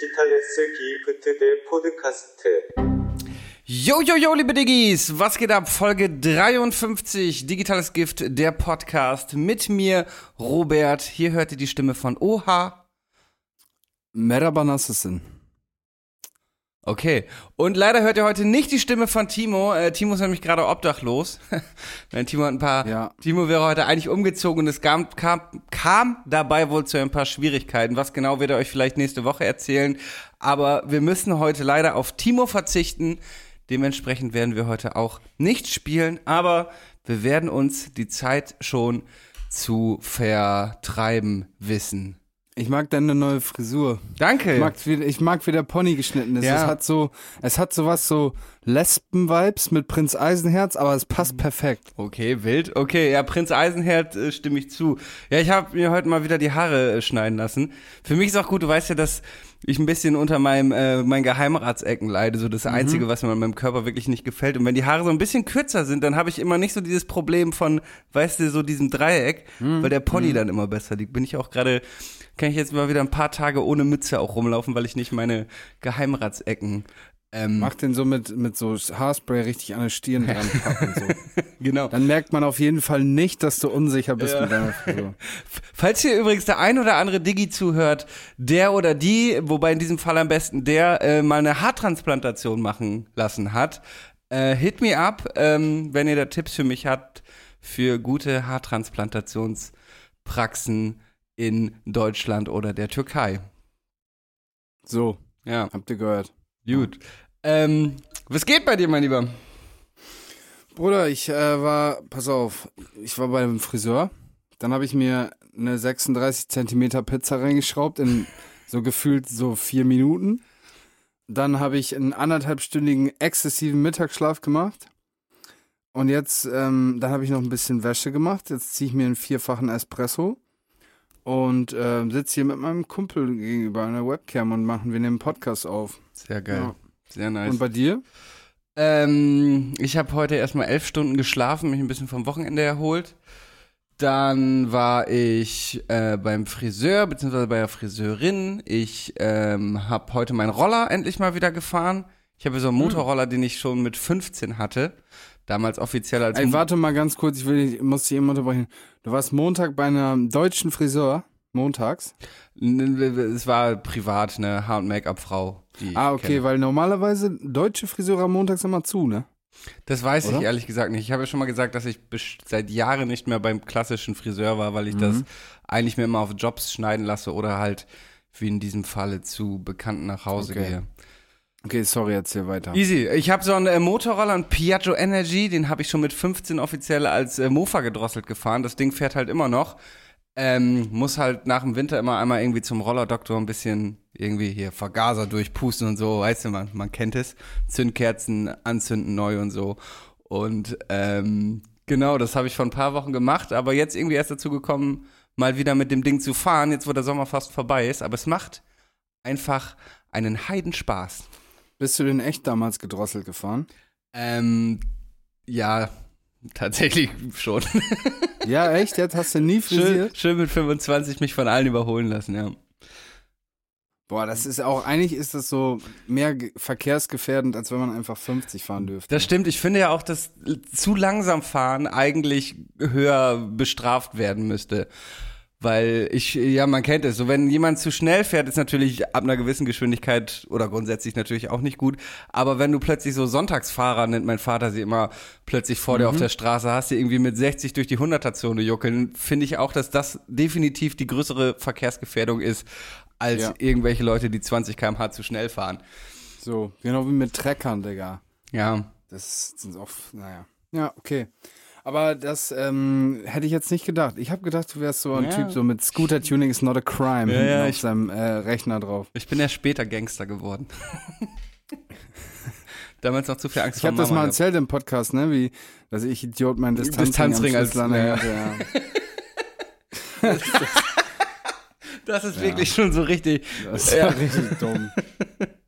Digitales Gift der Podcast. Yo, yo, yo, liebe Diggis, was geht ab? Folge 53, Digitales Gift, der Podcast mit mir, Robert. Hier hört ihr die Stimme von Oha. Merhaba, nasılsın? Okay, und leider hört ihr heute nicht die Stimme von Timo. Äh, Timo ist nämlich gerade obdachlos. Nein, Timo hat ein paar. Ja. Timo wäre heute eigentlich umgezogen und es kam, kam, kam dabei wohl zu ein paar Schwierigkeiten. Was genau wird er euch vielleicht nächste Woche erzählen. Aber wir müssen heute leider auf Timo verzichten. Dementsprechend werden wir heute auch nicht spielen, aber wir werden uns die Zeit schon zu vertreiben wissen. Ich mag deine neue Frisur. Danke. Ich mag, wie, ich mag, wie der Pony geschnitten ist. Ja. Es hat so, es hat sowas so Lesben-Vibes mit Prinz Eisenherz, aber es passt perfekt. Okay, wild. Okay, ja, Prinz Eisenherd äh, stimme ich zu. Ja, ich habe mir heute mal wieder die Haare äh, schneiden lassen. Für mich ist auch gut, du weißt ja, dass ich ein bisschen unter meinem äh, meinen Geheimratsecken leide, so das einzige, was mir an meinem Körper wirklich nicht gefällt und wenn die Haare so ein bisschen kürzer sind, dann habe ich immer nicht so dieses Problem von, weißt du, so diesem Dreieck, weil der Pony dann immer besser liegt. Bin ich auch gerade kann ich jetzt mal wieder ein paar Tage ohne Mütze auch rumlaufen, weil ich nicht meine Geheimratsecken ähm, Mach den so mit, mit so Haarspray richtig an der Stirn dran packen. So. genau. Dann merkt man auf jeden Fall nicht, dass du unsicher bist Ja. mit deiner Frisur. Falls hier übrigens der ein oder andere Digi zuhört, der oder die, wobei in diesem Fall am besten der, äh, mal eine Haartransplantation machen lassen hat, äh, hit me up, ähm, wenn ihr da Tipps für mich habt, für gute Haartransplantationspraxen in Deutschland oder der Türkei. So, Ja, habt ihr gehört. gut. Ähm, was geht bei dir, mein Lieber? Bruder, ich äh, war, pass auf, ich war bei dem Friseur. Dann habe ich mir eine 36 Zentimeter Pizza reingeschraubt in so gefühlt so vier Minuten. Dann habe ich einen anderthalbstündigen exzessiven Mittagsschlaf gemacht. Und jetzt, ähm, dann habe ich noch ein bisschen Wäsche gemacht. Jetzt ziehe ich mir einen vierfachen Espresso und ähm, sitze hier mit meinem Kumpel gegenüber einer Webcam und machen wir einen Podcast auf. Sehr geil. Ja. Sehr nice. Und bei dir? Ähm, ich habe heute erstmal elf Stunden geschlafen, mich ein bisschen vom Wochenende erholt. Dann war ich äh, beim Friseur, beziehungsweise bei der Friseurin. Ich ähm, habe heute meinen Roller endlich mal wieder gefahren. Ich habe so einen Motorroller, den ich schon mit 15 hatte. Damals offiziell als Ey, warte mal ganz kurz, ich will, ich muss dich eben unterbrechen. Du warst Montag bei einem deutschen Friseur, montags. Es war privat, eine Haar- und Make-up-Frau. ich Ah, okay, kenne. weil normalerweise deutsche Friseure haben montags immer zu, ne? Das weiß ich Oder? ehrlich gesagt nicht. Ich habe ja schon mal gesagt, dass ich seit Jahren nicht mehr beim klassischen Friseur war, weil ich Mhm. das eigentlich mir immer auf Jobs schneiden lasse oder halt, wie in diesem Falle, zu Bekannten nach Hause Okay. gehe. Okay, sorry, erzähl weiter. Easy. Ich habe so einen äh, Motorroller, einen Piaggio Energy, den habe ich schon mit 15 offiziell als äh, Mofa gedrosselt gefahren. Das Ding fährt halt immer noch. Ähm, muss halt nach dem Winter immer einmal irgendwie zum Rollerdoktor ein bisschen irgendwie hier Vergaser durchpusten und so, weißt du, man, man kennt es. Zündkerzen anzünden neu und so. Und ähm, genau, das habe ich vor ein paar Wochen gemacht, aber jetzt irgendwie erst dazu gekommen, mal wieder mit dem Ding zu fahren, jetzt wo der Sommer fast vorbei ist. Aber es macht einfach einen Heidenspaß. Bist du denn echt damals gedrosselt gefahren? Ähm, ja, tatsächlich schon. Ja, echt? Jetzt hast du nie schön, frisiert? schön mit 25 mich von allen überholen lassen, ja. Boah, das ist auch, eigentlich ist das so mehr ge- verkehrsgefährdend, als wenn man einfach 50 fahren dürfte. Das stimmt. Ich finde ja auch, dass zu langsam fahren eigentlich höher bestraft werden müsste. Weil ich, ja, man kennt es. So, wenn jemand zu schnell fährt, ist natürlich ab einer gewissen Geschwindigkeit oder grundsätzlich natürlich auch nicht gut. Aber wenn du plötzlich so Sonntagsfahrer, nennt mein Vater sie immer, plötzlich vor dir auf der Straße hast, die irgendwie mit 60 durch die 100er-Zone juckeln, finde ich auch, dass das definitiv die größere Verkehrsgefährdung ist, als Ja. irgendwelche Leute, die 20 km/h zu schnell fahren. So, genau wie mit Treckern, Digga. Ja. Das sind auch, naja. Ja, okay. Aber das ähm, hätte ich jetzt nicht gedacht. Ich habe gedacht, du wärst so ein Ja. Typ so mit Scooter Tuning is not a crime Ja, ja, auf ich- seinem äh, Rechner drauf. Ich bin ja später Gangster geworden. Damals noch zu viel Angst Ich habe vor das mal erzählt im Podcast, ne, wie, dass ich Idiot meinen Distanzring, Distanzring als- ja. hatte, ja. Das ist wirklich schon so richtig. Das ist ja. richtig dumm.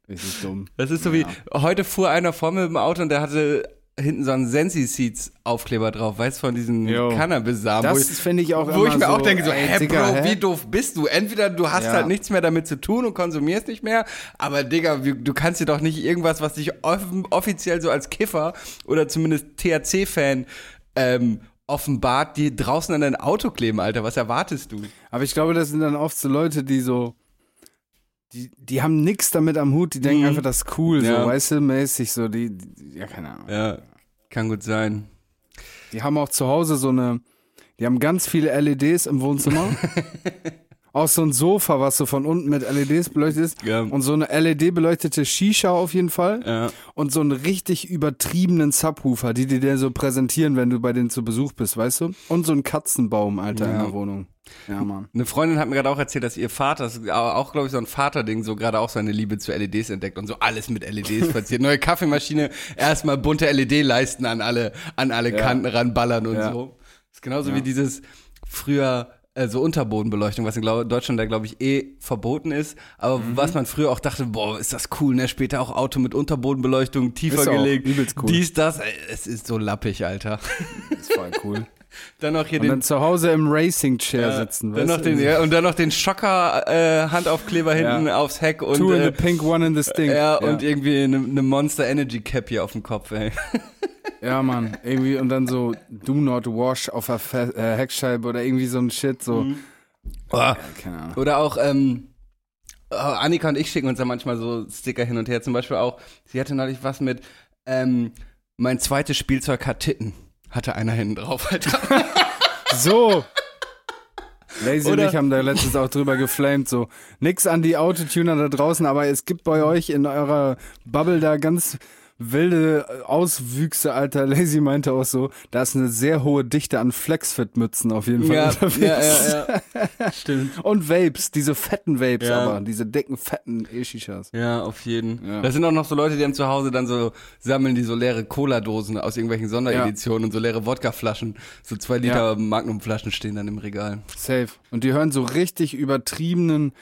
Richtig dumm. Das ist so wie, heute fuhr einer vor mir im Auto und der hatte hinten so ein Sensi Seeds Aufkleber drauf, weißt du, von diesen Jo. Cannabis-Samen. Das finde ich auch wo ich mir auch so, denke, so, ey, hä, Digga, Bro, hä? wie doof bist du? Entweder du hast Ja. halt nichts mehr damit zu tun und konsumierst nicht mehr, aber Digga, du kannst dir doch nicht irgendwas, was dich off offiziell so als Kiffer oder zumindest THC-Fan ähm, offenbart, die draußen an dein Auto kleben, Alter. Was erwartest du? Aber ich glaube, das sind dann oft so Leute, die so, die, die haben nix damit am Hut, die denken Mhm. einfach, das ist cool, Ja. so, weißt du, mäßig, so, die, die, ja, keine Ahnung. Ja, kann gut sein. Die haben auch zu Hause so eine, die haben ganz viele LEDs im Wohnzimmer. auch so ein Sofa, was so von unten mit LEDs beleuchtet ist. Ja. Und so eine LED-beleuchtete Shisha auf jeden Fall. Ja. Und so einen richtig übertriebenen Subwoofer, die die dir so präsentieren, wenn du bei denen zu Besuch bist, weißt du? Und so einen Katzenbaum, Alter, in Ja. der Wohnung. Ja, Mann. Eine Freundin hat mir gerade auch erzählt, dass ihr Vater, das auch glaube ich so ein Vaterding, so gerade auch seine Liebe zu LEDs entdeckt und so alles mit LEDs passiert. Neue Kaffeemaschine, erstmal bunte LED-Leisten an alle, an alle. Kanten ranballern und so. Das ist genauso wie dieses früher äh, so Unterbodenbeleuchtung, was in Deutschland da glaube ich eh verboten ist, aber Mhm. was man früher auch dachte, boah, ist das cool, ne? Später auch Auto mit Unterbodenbeleuchtung, tiefer Ist auch gelegt, übelst cool. dies, das, es ist so lappig, Alter. Das ist voll cool. Dann noch hier Und den dann zu Hause im Racing-Chair sitzen, dann noch du? den, ja, und dann noch den Schocker äh, Handaufkleber hinten Ja. aufs Heck und Two in äh, the pink, one in the stink. ja, und irgendwie eine, eine Monster Energy Cap hier auf dem Kopf, ey. Ja, Mann, irgendwie und dann so Do Not Wash auf der Fe äh, Heckscheibe oder irgendwie so ein Shit, so. Mhm. Keine Ahnung. Oder auch ähm, oh, Annika und ich schicken uns da manchmal so Sticker hin und her. Zum Beispiel auch, sie hatte neulich was mit ähm, mein zweites Spielzeug hat Titten. Hatte einer hinten drauf, Alter. So! Lazy und ich haben da letztens auch drüber geflamed, so. Nix an die Autotuner da draußen, aber es gibt bei euch in eurer Bubble da ganz wilde Auswüchse, Alter. Lazy meinte auch so, da ist eine sehr hohe Dichte an Flexfit-Mützen auf jeden Fall ja, unterwegs. ja, ja, ja. Stimmt. Und Vapes, diese fetten Vapes Ja. aber, diese dicken, fetten E-Shishas. Ja, auf jeden. Ja. Das sind auch noch so Leute, die haben zu Hause dann so, sammeln die so leere Cola-Dosen aus irgendwelchen Sondereditionen und so leere Wodka-Flaschen. So zwei Liter Magnum-Flaschen stehen dann im Regal. Safe. Und die hören so richtig übertriebenen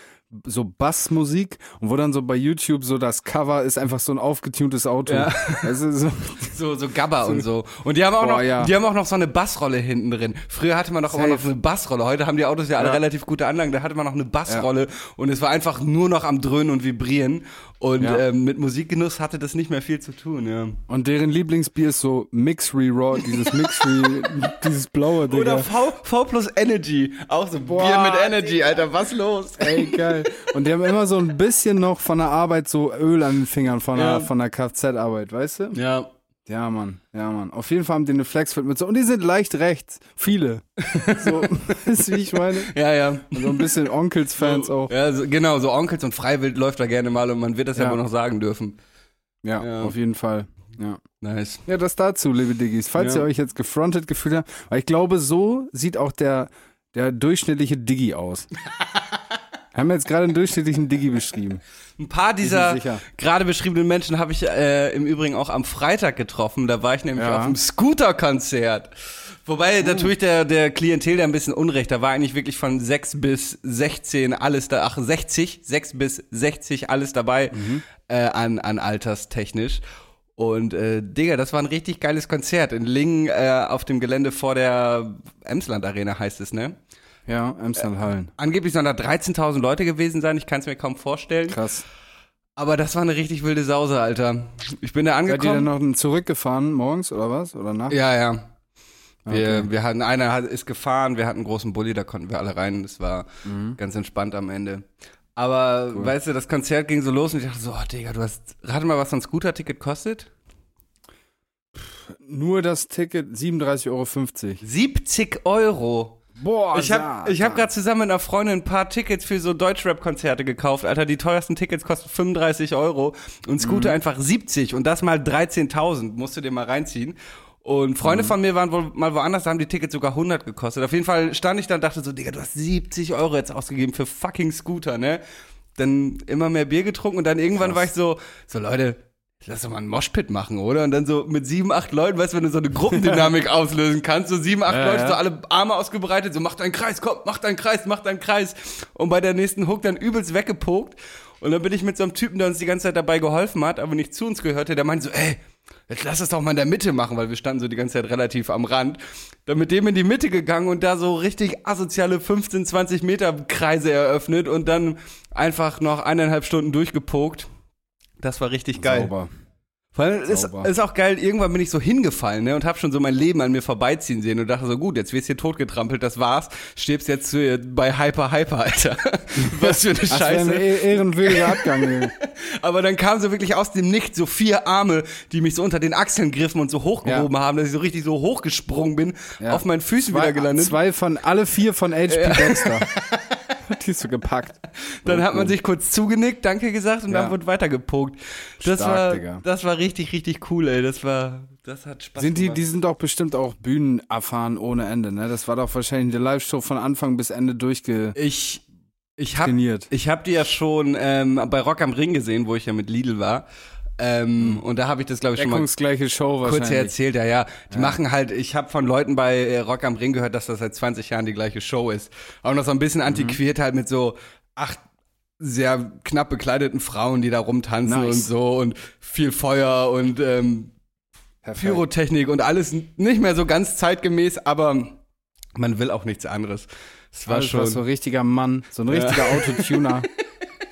so Bassmusik und wo dann so bei YouTube so das Cover ist einfach so ein aufgetuntes Auto. Ja. Also so, So, so Gabba und so. Und die haben auch Boah, noch, ja. die haben auch noch so eine Bassrolle hinten drin. Früher hatte man doch immer noch so eine Bassrolle. Heute haben die Autos ja alle Ja. relativ gute Anlagen. Da hatte man noch eine Bassrolle und es war einfach nur noch am Dröhnen und Vibrieren. Und Ja. ähm, mit Musikgenuss hatte das nicht mehr viel zu tun, ja. und deren Lieblingsbier ist so Mixry Raw, dieses Mixry, dieses blaue Digga. Oder V, V plus Energy. Auch so Boah, Bier mit Energy, Alter. Was los? Ey, geil. Und die haben immer so ein bisschen noch von der Arbeit so Öl an den Fingern von der, Ja. von der Kfz-Arbeit, weißt du? Ja. Ja, Mann. Ja, Mann. Auf jeden Fall haben die eine Flexfit mit so. Und die sind leicht rechts. Viele. So, du, wie ich meine? Ja, ja. Und so ein bisschen Onkels-Fans auch. Ja, so, genau, so Onkels und Freiwild läuft da gerne mal und man wird das ja, Ja. wohl noch sagen dürfen. Ja, Ja. auf jeden Fall. Ja. Nice. Ja, das dazu, liebe Diggis. Falls Ja. ihr euch jetzt gefrontet gefühlt habt, weil ich glaube, so sieht auch der, der durchschnittliche Diggi aus. Wir haben jetzt gerade einen durchschnittlichen Diggi beschrieben. Ein paar dieser gerade beschriebenen Menschen habe ich äh, im Übrigen auch am Freitag getroffen. Da war ich nämlich Ja. auf einem Scooter-Konzert. Wobei natürlich der, der Klientel da ein bisschen unrecht. Da war eigentlich wirklich von 6 bis 16 alles da, ach 60, 6 bis 60 alles dabei äh, an, an alterstechnisch. Und äh, Digga, das war ein richtig geiles Konzert in Lingen äh, auf dem Gelände vor der Emsland Arena heißt es, ne? Ja, Amsterdam Hallen. Angeblich sollen da 13.000 Leute gewesen sein. Ich kann es mir kaum vorstellen. Krass. Aber das war eine richtig wilde Sause, Alter. Ich bin da Seid ihr dann angekommen. noch zurückgefahren morgens oder was? Oder nachts? Ja, ja. Wir, Okay. wir hatten, einer hat, ist gefahren, wir hatten einen großen Bulli, da konnten wir alle rein. Das war Mhm. ganz entspannt am Ende. Aber, weißt du, das Konzert ging so los und ich dachte so, oh, Digga, du hast, rate mal, was so ein Scooter-Ticket kostet? Nur das Ticket 37,50 Euro. 70 Euro. Boah, Ich habe ich hab gerade zusammen mit einer Freundin ein paar Tickets für so Deutschrap-Konzerte gekauft. Alter, die teuersten Tickets kosten 35 Euro und Scooter einfach 70 und das mal 13.000. Musst du dir mal reinziehen. Und Freunde von mir waren wohl mal woanders, da haben die Tickets sogar 100 gekostet. Auf jeden Fall stand ich da und dachte so, Digga, du hast 70 Euro jetzt ausgegeben für fucking Scooter, ne? Dann immer mehr Bier getrunken und dann irgendwann war ich so, so Leute, lass doch mal einen Moshpit machen, oder? Und dann so mit sieben, acht Leuten, weißt du, wenn du so eine Gruppendynamik auslösen kannst, so sieben, acht Ja, Leute, ja. so alle Arme ausgebreitet, so mach deinen Kreis, komm, mach deinen Kreis, mach deinen Kreis. Und bei der nächsten Hook dann übelst weggepokt. Und dann bin ich mit so einem Typen, der uns die ganze Zeit dabei geholfen hat, aber nicht zu uns gehörte, der meinte so, ey, jetzt lass es doch mal in der Mitte machen, weil wir standen so die ganze Zeit relativ am Rand. Dann mit dem in die Mitte gegangen und da so richtig asoziale 15, 20 Meter Kreise eröffnet und dann einfach noch eineinhalb Stunden durchgepokt. Das war richtig geil. Sauber. Vor allem ist, ist auch geil, irgendwann bin ich so hingefallen ne, und habe schon so mein Leben an mir vorbeiziehen sehen und dachte so, gut, jetzt wirst du hier totgetrampelt, das war's. Stirbst jetzt bei Hyper Hyper, Alter. Was für eine Das wäre ein Scheiße. eh- ehrenwürdiger Abgang. Junge. Aber dann kamen so wirklich aus dem Nichts so vier Arme, die mich so unter den Achseln griffen und so hochgehoben haben, dass ich so richtig so hochgesprungen bin, Ja. auf meinen Füßen Zwei, wieder gelandet. zwei von, alle vier von HP Dexter. Die ist so gepackt. Dann hat man sich kurz zugenickt, danke gesagt und Ja. dann wurde weitergepokt. Das Stark, war, Digga. das war richtig, richtig cool, ey. Das war, das hat Spaß Sind die, gemacht. die sind doch bestimmt auch Bühnen erfahren ohne Ende, ne? Das war doch wahrscheinlich eine Live-Show von Anfang bis Ende durchgetrainiert. Ich, ich hab, ich hab die ja schon ähm, bei Rock am Ring gesehen, wo ich ja mit Lidl war. Ähm, Und da habe ich das, glaube ich, schon mal Show kurz erzählt. Ja, ja. Die machen halt, ich habe von Leuten bei äh, Rock am Ring gehört, dass das seit 20 Jahren die gleiche Show ist. Auch noch so ein Mhm. bisschen antiquiert halt mit so acht sehr knapp bekleideten Frauen, die da rumtanzen Nice. und so und viel Feuer und ähm, Perfekt. Pyrotechnik und alles nicht mehr so ganz zeitgemäß, aber man will auch nichts anderes. Es war Alles, schon, so ein richtiger Mann, so ein richtiger Autotuner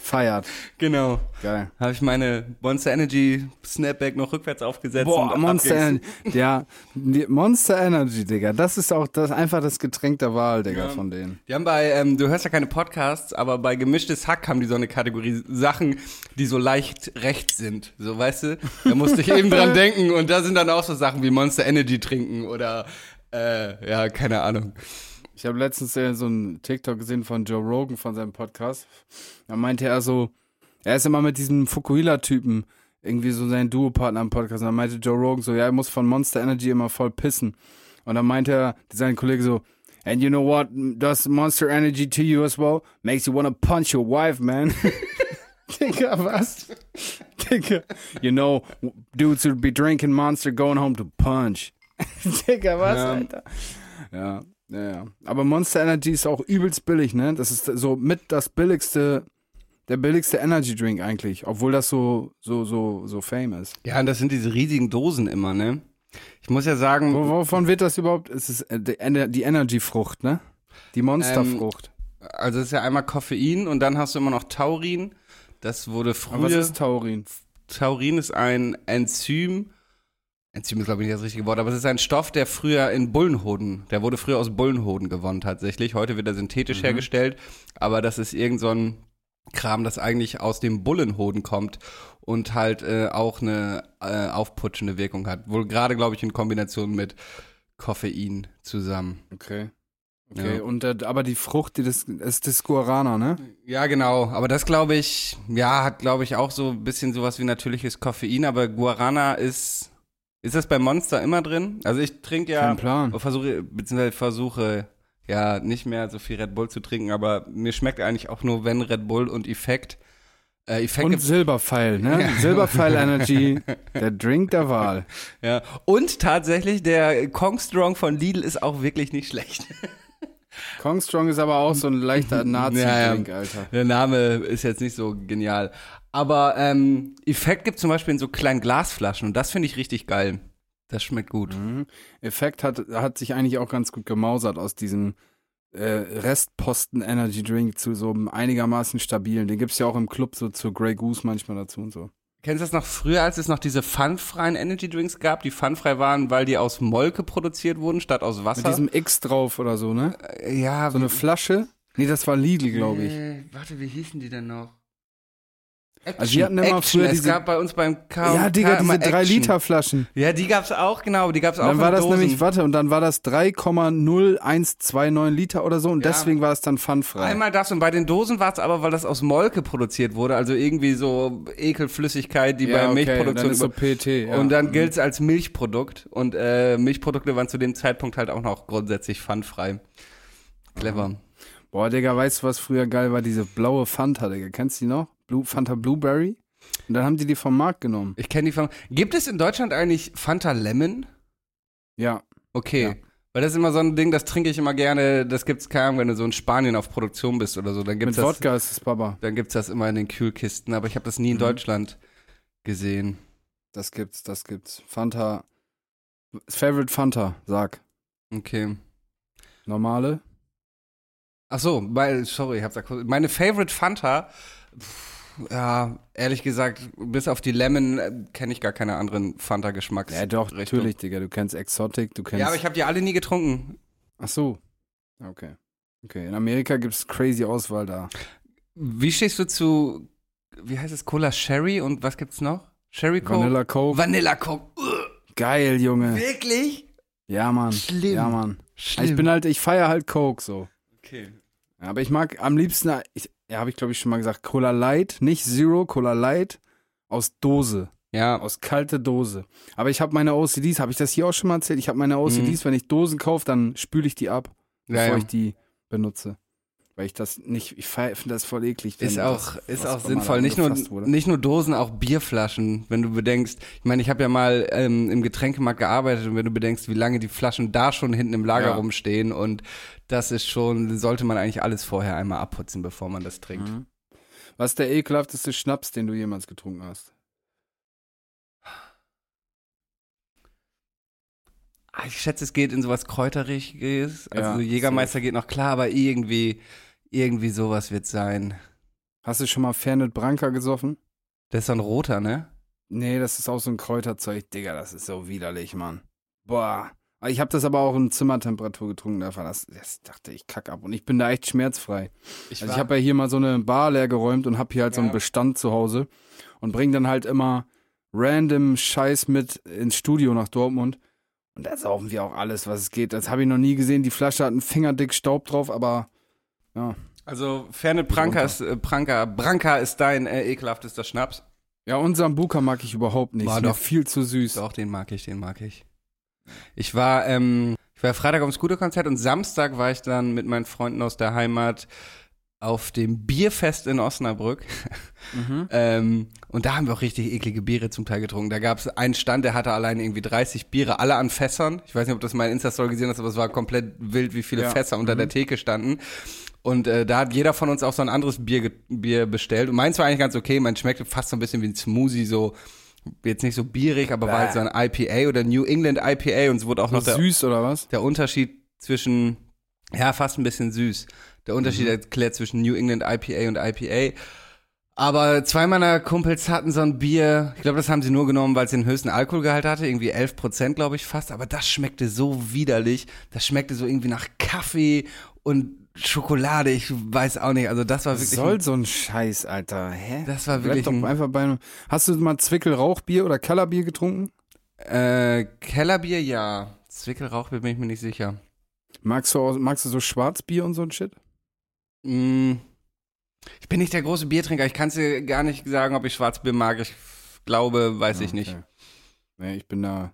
feiert. genau. Geil. Habe ich meine Monster Energy Snapback noch rückwärts aufgesetzt Boah, und Monster Energy. Ja, Monster Energy, Digga. Das ist auch das, einfach das Getränk der Wahl, Digga, Ja. von denen. Die haben bei, ähm, du hörst ja keine Podcasts, aber bei gemischtes Hack haben die so eine Kategorie Sachen, die so leicht rechts sind. So, weißt du? Da musste ich eben dran denken und da sind dann auch so Sachen wie Monster Energy trinken oder, äh, ja, keine Ahnung. Ich habe letztens äh, so einen TikTok gesehen von Joe Rogan von seinem Podcast. Da meinte er so, er ist immer mit diesem Fukuhila-Typen irgendwie so sein Duopartner im Podcast. Und dann meinte Joe Rogan so, ja, er muss von Monster Energy immer voll pissen. Und dann meinte er, sein Kollege so, and you know what does Monster Energy to you as well? Makes you wanna punch your wife, man. Digga, was? Digga, you know, dudes would be drinking Monster going home to punch. Digga, was, Ja. Alter? Ja, ja, ja. Aber Monster Energy ist auch übelst billig, ne? Das ist so mit das billigste, der billigste Energy Drink eigentlich, obwohl das so, so, so, so fame ist. Ja, und das sind diese riesigen Dosen immer, ne? Ich muss ja sagen, Wo, wovon wird das überhaupt? Es ist äh, die Ener- die Energy-Frucht, ne? Die Monsterfrucht. also es ist ja einmal Koffein und dann hast du immer noch Taurin. Das wurde Aber was früher. ist Taurin? Taurin ist ein Enzym. Enzym ist, glaube ich, nicht das richtige Wort, aber es ist ein Stoff, der früher in Bullenhoden, der wurde früher aus Bullenhoden gewonnen tatsächlich. Heute wird er synthetisch hergestellt, aber das ist irgend so ein Kram, das eigentlich aus dem Bullenhoden kommt und halt äh, auch eine äh, aufputschende Wirkung hat. Wohl gerade, glaube ich, in Kombination mit Koffein zusammen. Okay. Okay, Ja. und äh, aber die Frucht, die das ist das Guarana, ne? Ja, genau. Aber das glaube ich, ja, hat glaube ich auch so ein bisschen sowas wie natürliches Koffein. Aber Guarana ist, ist das bei Monster immer drin? Also ich trinke ja, Kein Plan. versuche, beziehungsweise versuche ja nicht mehr so viel Red Bull zu trinken. Aber mir schmeckt eigentlich auch nur, wenn Red Bull und Effekt. Äh, Effekt Und Silberpfeil, ne? Silberpfeil Energy, der Drink der Wahl. ja. Und tatsächlich, der Kong Strong von Lidl ist auch wirklich nicht schlecht. Kong Strong ist aber auch so ein leichter Nazi-Drink, Alter. Der Name ist jetzt nicht so genial. Aber ähm, Effekt gibt zum Beispiel in so kleinen Glasflaschen und das finde ich richtig geil. Das schmeckt gut. Mhm. Effekt hat, hat sich eigentlich auch ganz gut gemausert aus diesem äh, Restposten Energy Drink zu so einem einigermaßen stabilen. Den gibt's ja auch im Club so zu Grey Goose manchmal dazu und so. Kennst du das noch früher, als es noch diese funfreien Energy Drinks gab, die funfrei waren, weil die aus Molke produziert wurden statt aus Mit Wasser? diesem X drauf oder so, ne? Äh, ja, So eine Flasche. Nee, das war Lidl, glaube ich. Äh, warte, wie hießen die denn noch? Action, Also die hatten immer Action. früher es diese- gab bei uns beim K Ja, Digga, diese 3 Action. Liter Flaschen. Ja, die gab's auch, genau, die gab's auch Dann war das Dosen. nämlich, warte, und dann war das 3,0129 Liter oder so und Ja. deswegen war es dann pfandfrei. Einmal das und bei den Dosen war es aber, weil das aus Molke produziert wurde, also irgendwie so Ekelflüssigkeit, die ja, bei okay, Milchproduktion dann ist so PT. Ja. und dann gilt es als Milchprodukt und äh, Milchprodukte waren zu dem Zeitpunkt halt auch noch grundsätzlich pfandfrei. Clever. Boah, Digga, weißt du, was früher geil war? Diese blaue Fanta, Digga. Kennst du die noch? Blue, Fanta Blueberry? Und dann haben die die vom Markt genommen. Ich kenne die von. Gibt es in Deutschland eigentlich Fanta Lemon? Ja. Okay. Ja. Weil das ist immer so ein Ding, das trinke ich immer gerne. Das gibt's kaum, wenn du so in Spanien auf Produktion bist oder so. Dann gibt's Mit das, Wodka ist es Baba. dann gibt's das immer in den Kühlkisten. Aber ich habe das nie in Mhm. Deutschland gesehen. Das gibt's, das gibt's. Fanta. Favorite Fanta, sag. Okay. Normale? Ach so, weil, sorry, ich hab's akustisch. Meine Favorite Fanta, pff, ja, ehrlich gesagt, bis auf die Lemon äh, kenne ich gar keine anderen Fanta-Geschmacks. Ja, doch, natürlich, Digga. Du kennst Exotic, du kennst. Ja, aber ich habe die alle nie getrunken. Ach so. Okay. Okay. In Amerika gibt's crazy Auswahl da. Wie stehst du zu, wie heißt es, Cola Sherry und was gibt's noch? Sherry Coke? Vanilla Coke. Vanilla Coke. Ugh, Geil, Junge. wirklich? Ja, Mann. Schlimm. Ja, Mann. Schlimm. Ich bin halt, ich feiere halt Coke so. okay. Ja, aber ich mag am liebsten, ich, ja, habe ich glaube ich schon mal gesagt, Cola Light, nicht Zero, Cola Light aus Dose, Ja, aus kalte Dose. Aber ich habe meine OCDs, habe ich das hier auch schon mal erzählt? Ich habe meine OCDs, wenn ich Dosen kaufe, dann spüle ich die ab, ja, bevor ja. ich die benutze. Weil ich das nicht, ich finde das voll eklig. Ist auch, das, ist was auch sinnvoll. Nicht nur, wurde. nicht nur Dosen, auch Bierflaschen, wenn du bedenkst. Ich meine, ich habe ja mal ähm, im Getränkemarkt gearbeitet und wenn du bedenkst, wie lange die Flaschen da schon hinten im Lager Ja. rumstehen und das ist schon, sollte man eigentlich alles vorher einmal abputzen, bevor man das trinkt. Mhm. Was ist der ekelhafteste Schnaps, den du jemals getrunken hast? Ah, Ich schätze, es geht in sowas Kräuteriges. Also Ja, so Jägermeister geht noch klar, aber irgendwie, irgendwie sowas wird sein. Hast du schon mal Fernet Branca gesoffen? Das ist ein roter, ne? Nee, das ist auch so ein Kräuterzeug. Digga, das ist so widerlich, Mann. Boah. Ich habe das aber auch in Zimmertemperatur getrunken. Da das, das dachte ich kack ab. Und ich bin da echt schmerzfrei. Ich, Also ich habe ja hier mal so eine Bar leer geräumt und habe hier halt so einen Ja. Bestand zu Hause und bring dann halt immer random Scheiß mit ins Studio nach Dortmund. Und da saufen wir auch alles, was es geht. Das habe ich noch nie gesehen. Die Flasche hat einen Fingerdick Staub drauf, aber also Fernet Branca ist, äh, Branca, Branca ist dein äh, ekelhaftester Schnaps. ja, und Sambuka mag ich überhaupt nicht. Mir doch. viel zu süß. Doch, den mag ich, den mag ich. Ich war, ähm, ich war Freitag aufs Scooter-Konzert und Samstag war ich dann mit meinen Freunden aus der Heimat auf dem Bierfest in Osnabrück. Mhm. ähm, und da haben wir auch richtig eklige Biere zum Teil getrunken. Da gab es einen Stand, der hatte allein irgendwie 30 Biere, alle an Fässern. Ich weiß nicht, ob du das mal in Insta-Story gesehen hast, aber es war komplett wild, wie viele Ja. Fässer unter Mhm. der Theke standen. Und äh, da hat jeder von uns auch so ein anderes Bier, Bier bestellt. Und meins war eigentlich ganz okay. Mein schmeckte fast so ein bisschen wie ein Smoothie, so jetzt nicht so bierig, aber war halt so ein IPA oder New England IPA und es wurde auch noch der, süß oder was? der Unterschied zwischen, ja, fast ein bisschen süß. Der Unterschied Mhm. erklärt zwischen New England IPA und IPA. Aber zwei meiner Kumpels hatten so ein Bier, ich glaube, das haben sie nur genommen, weil es den höchsten Alkoholgehalt hatte, irgendwie 11 Prozent, glaube ich, fast. Aber das schmeckte so widerlich. Das schmeckte so irgendwie nach Kaffee und Schokolade. Ich weiß auch nicht. Also das war wirklich. soll so ein Scheiß, Alter? Hä? Das war Bleib wirklich doch ein- einfach bei einem. Hast du mal Zwickel Rauchbier oder Kellerbier getrunken? äh, Kellerbier, ja. Zwickelrauchbier bin ich mir nicht sicher. Magst du, magst du so Schwarzbier und so ein Shit? Mm, Ich bin nicht der große Biertrinker. Ich kann es dir gar nicht sagen, ob ich Schwarzbier mag. Ich glaube, weiß ich Ah, nicht. okay. Nee, ich bin da.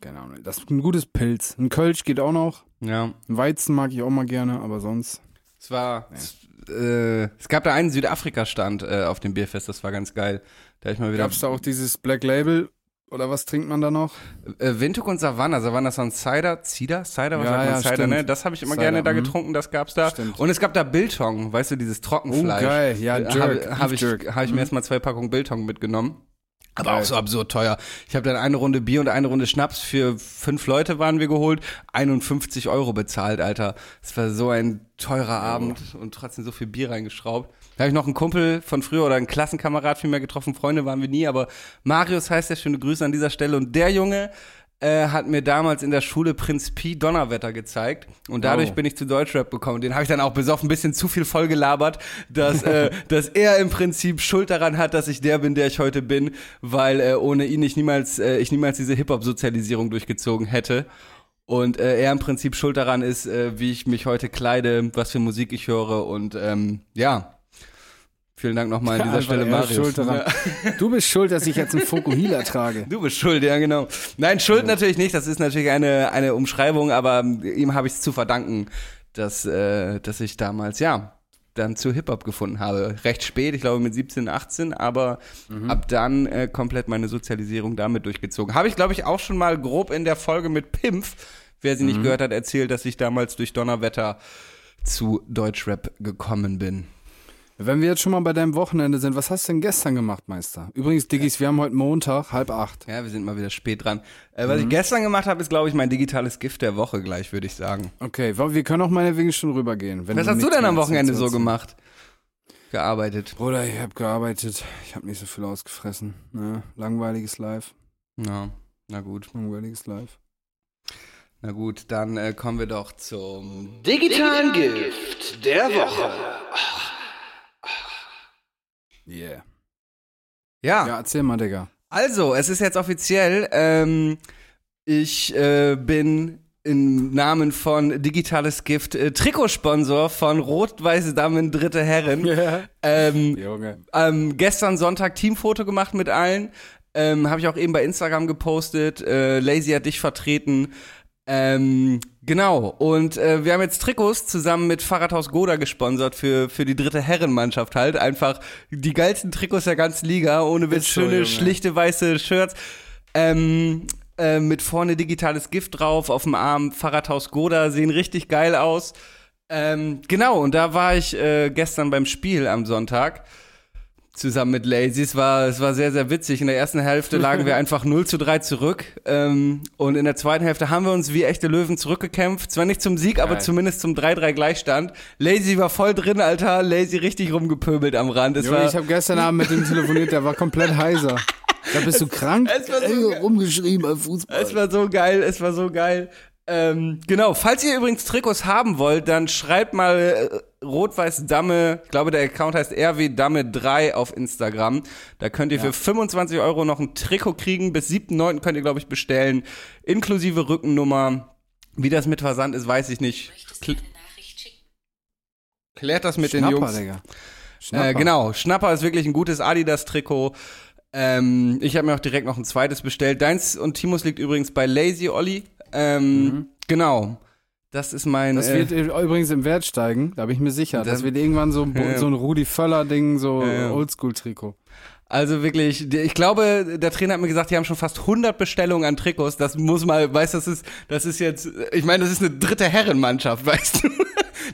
Keine Ahnung. Das ist ein gutes Pilz. Ein Kölsch geht auch noch. Ja. Ein Weizen mag ich auch mal gerne, aber sonst. Es war. Es, äh, es gab da einen Südafrika-Stand äh, auf dem Bierfest, das war ganz geil. Da ich mal wieder. Gab's da auch dieses Black Label? Oder was trinkt man da noch? Äh, Windhoek und Savannah. Savannah ist so ein Cider. Cider? Cider? Was Ja, sagt man? ja, Cider, stimmt. ne? Das habe ich immer Cider, gerne da mhm. getrunken, das gab's da. Stimmt. Und es gab da Biltong, weißt du, dieses Trockenfleisch. Oh, geil. Ja, Jerk. Habe hab ich, hab ich mir Mhm. erstmal zwei Packungen Biltong mitgenommen. Aber auch so absurd teuer. Ich habe dann eine Runde Bier und eine Runde Schnaps für fünf Leute waren wir geholt, 51 Euro bezahlt, Alter. Es war so ein teurer Abend und trotzdem so viel Bier reingeschraubt. Da habe ich noch einen Kumpel von früher oder einen Klassenkamerad vielmehr getroffen. Freunde waren wir nie, aber Marius heißt der, schöne Grüße an dieser Stelle. Und der Junge äh, hat mir damals in der Schule Prinz Pi Donnerwetter gezeigt und dadurch Oh. bin ich zu Deutschrap gekommen. Den habe ich dann auch besoffen ein bisschen zu viel vollgelabert, dass, äh, dass er im Prinzip Schuld daran hat, dass ich der bin, der ich heute bin, weil äh, ohne ihn ich niemals, äh, ich niemals diese Hip-Hop-Sozialisierung durchgezogen hätte. Und äh, er im Prinzip schuld daran ist, äh, wie ich mich heute kleide, was für Musik ich höre und ähm, ja. Vielen Dank nochmal an dieser Einfach Stelle, Marius. daran. Du bist schuld, dass ich jetzt einen Fokuhila trage. Du bist schuld, ja genau. Nein, Schuld natürlich nicht, das ist natürlich eine, eine Umschreibung, aber ihm habe ich es zu verdanken, dass, äh, dass ich damals, ja, dann zu Hip-Hop gefunden habe. Recht spät, ich glaube mit 17, 18, aber ab dann äh, komplett meine Sozialisierung damit durchgezogen. Habe ich, glaube ich, auch schon mal grob in der Folge mit Pimpf, wer sie nicht gehört hat, erzählt, dass ich damals durch Donnerwetter zu Deutschrap gekommen bin. Wenn wir jetzt schon mal bei deinem Wochenende sind, was hast du denn gestern gemacht, Meister? Übrigens, Diggis, wir haben heute Montag, halb acht. Ja, wir sind mal wieder spät dran. Äh, was ich Mhm. gestern gemacht habe, ist, glaube ich, mein digitales Gift der Woche gleich, würde ich sagen. Okay, wir können auch meinetwegen schon rübergehen. Wenn Was hast du denn am Wochenende so gemacht? Gearbeitet. Bruder, ich habe gearbeitet. Ich habe nicht so viel ausgefressen. Ne? Langweiliges Live. Ja, na gut. Langweiliges Live. Na gut, dann äh, kommen wir doch zum Digitalen Gift der Woche. Yeah. Ja, Ja, erzähl mal, Digga. also, es ist jetzt offiziell. Ähm, ich äh, bin im Namen von Digitales Gift äh, Trikotsponsor von Rot-Weiße Damen Dritte Herren. Ähm, Junge. ähm, gestern Sonntag Teamfoto gemacht mit allen. Ähm, Habe ich auch eben bei Instagram gepostet. Äh, Lazy hat dich vertreten. Ähm, genau. Und äh, wir haben jetzt Trikots zusammen mit Fahrradhaus Goda gesponsert für, für die dritte Herrenmannschaft halt. Einfach die geilsten Trikots der ganzen Liga. Ohne Witz, schöne, Junge. schlichte weiße Shirts. Ähm, äh, mit vorne digitales Gift drauf, auf dem Arm Fahrradhaus Goda, sehen richtig geil aus. Ähm, genau, und da war ich äh, gestern beim Spiel am Sonntag zusammen mit Lazy. Es war, es war sehr, sehr witzig. In der ersten Hälfte lagen wir einfach 0 zu 3 zurück. Ähm, und in der zweiten Hälfte haben wir uns wie echte Löwen zurückgekämpft. Zwar nicht zum Sieg, aber Geil. zumindest zum 3-3 Gleichstand. Lazy war voll drin, Alter. Lazy richtig rumgepöbelt am Rand. Es Junge, war, ich habe gestern Abend mit ihm telefoniert, der war komplett heiser. Da bist du krank? es war so Ey, rumgeschrieben am Fußball. Es war so geil, es war so geil. Ähm, genau, falls ihr übrigens Trikots haben wollt, dann schreibt mal äh, Rot-Weiß Damme, ich glaube der Account heißt RW Damme 3 auf Instagram. Da könnt ihr für 25 Euro noch ein Trikot kriegen. Bis 7.9. könnt ihr, glaube ich, bestellen. Inklusive Rückennummer. Wie das mit Versand ist, weiß ich nicht. Kl klärt das mit den Schnapper, Jungs. Digga. Schnapper. Äh, genau, Schnapper ist wirklich ein gutes Adidas-Trikot. Ähm, ich habe mir auch direkt noch ein zweites bestellt. Deins und Timos liegt übrigens bei Lazy Olli. Ähm, Genau. Das ist mein. Mhm. Das äh, wird übrigens im Wert steigen, da bin ich mir sicher. Das, Das- wird irgendwann so, Ja. so ein Rudi Völler-Ding, so Ja. Oldschool-Trikot. also wirklich, ich glaube, der Trainer hat mir gesagt, die haben schon fast 100 Bestellungen an Trikots. Das muss mal, weißt du, das ist, das ist jetzt, ich meine, das ist eine dritte Herrenmannschaft, weißt du?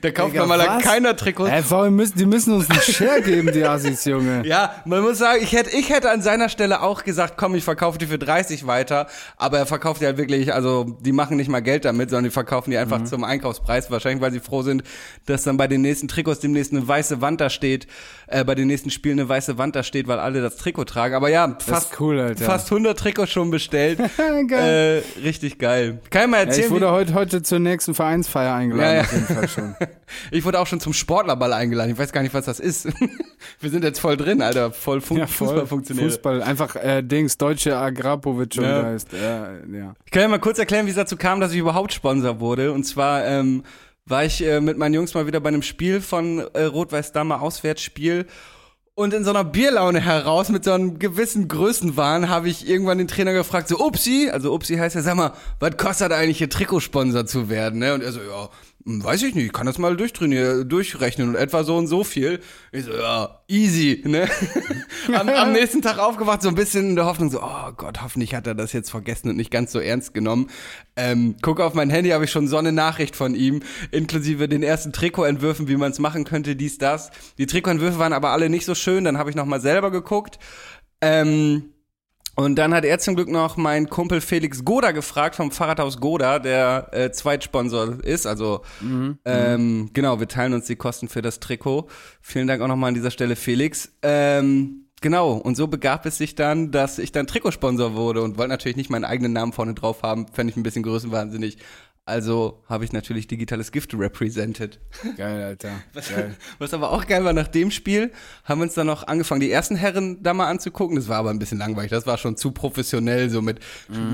Da kauft Digga, man mal keiner Trikots. Äh, warum müssen, die müssen uns einen Share geben, die Assis, Junge. Ja, man muss sagen, ich hätte, ich hätte an seiner Stelle auch gesagt, komm, ich verkaufe die für 30 weiter. Aber er verkauft die halt wirklich, also die machen nicht mal Geld damit, sondern die verkaufen die einfach zum Einkaufspreis. Wahrscheinlich, weil sie froh sind, dass dann bei den nächsten Trikots demnächst eine weiße Wand da steht, äh, bei den nächsten Spielen eine weiße Wand da steht, weil alle das Trikot tragen. Aber ja, fast, cool, fast 100 Trikots schon bestellt. Geil. äh, richtig geil. Kann ich mal Ja, erzählen, ich wurde heute, heute zur nächsten Vereinsfeier eingeladen, Ja, ja. auf jeden Fall schon. ich wurde auch schon zum Sportlerball eingeladen. Ich weiß gar nicht, was das ist. Wir sind jetzt voll drin, Alter. Voll, fun Ja, voll. Fußball funktioniert. Fußball, einfach äh, Dings, deutsche Agrapovic Ja. heißt. Ja, ja. Ich kann ja mal kurz erklären, wie es dazu kam, dass ich überhaupt Sponsor wurde. Und zwar ähm, war ich äh, mit meinen Jungs mal wieder bei einem Spiel von äh, Rot-Weiß Damme, Auswärtsspiel. Und in so einer Bierlaune heraus, mit so einem gewissen Größenwahn, habe ich irgendwann den Trainer gefragt, so Upsi, also Upsi heißt ja, sag mal, was kostet eigentlich hier Trikotsponsor zu werden? Ne? Und er so, ja, weiß ich nicht, ich kann das mal durchtrainieren, durchrechnen und etwa so und so viel. Ich so, ja, easy, ne? am, am nächsten Tag aufgewacht, so ein bisschen in der Hoffnung, so, oh Gott, hoffentlich hat er das jetzt vergessen und nicht ganz so ernst genommen. Ähm, gucke auf mein Handy, habe ich schon so eine Nachricht von ihm, inklusive den ersten Trikotentwürfen, wie man es machen könnte, dies, das. Die Trikotentwürfe waren aber alle nicht so schön, dann habe ich nochmal selber geguckt. Ähm, und dann hat er zum Glück noch meinen Kumpel Felix Goda gefragt vom Fahrradhaus Goda, der äh, Zweitsponsor ist. Also ähm, genau, wir teilen uns die Kosten für das Trikot. Vielen Dank auch nochmal an dieser Stelle, Felix. Ähm, genau, und so begab es sich dann, dass ich dann Trikotsponsor wurde und wollte natürlich nicht meinen eigenen Namen vorne drauf haben, fände ich ein bisschen größenwahnsinnig. Also habe ich natürlich digitales Gift represented. Geil, Alter. Geil. Was aber auch geil war, nach dem Spiel haben wir uns dann noch angefangen, die ersten Herren da mal anzugucken. Das war aber ein bisschen langweilig. Das war schon zu professionell, so mit,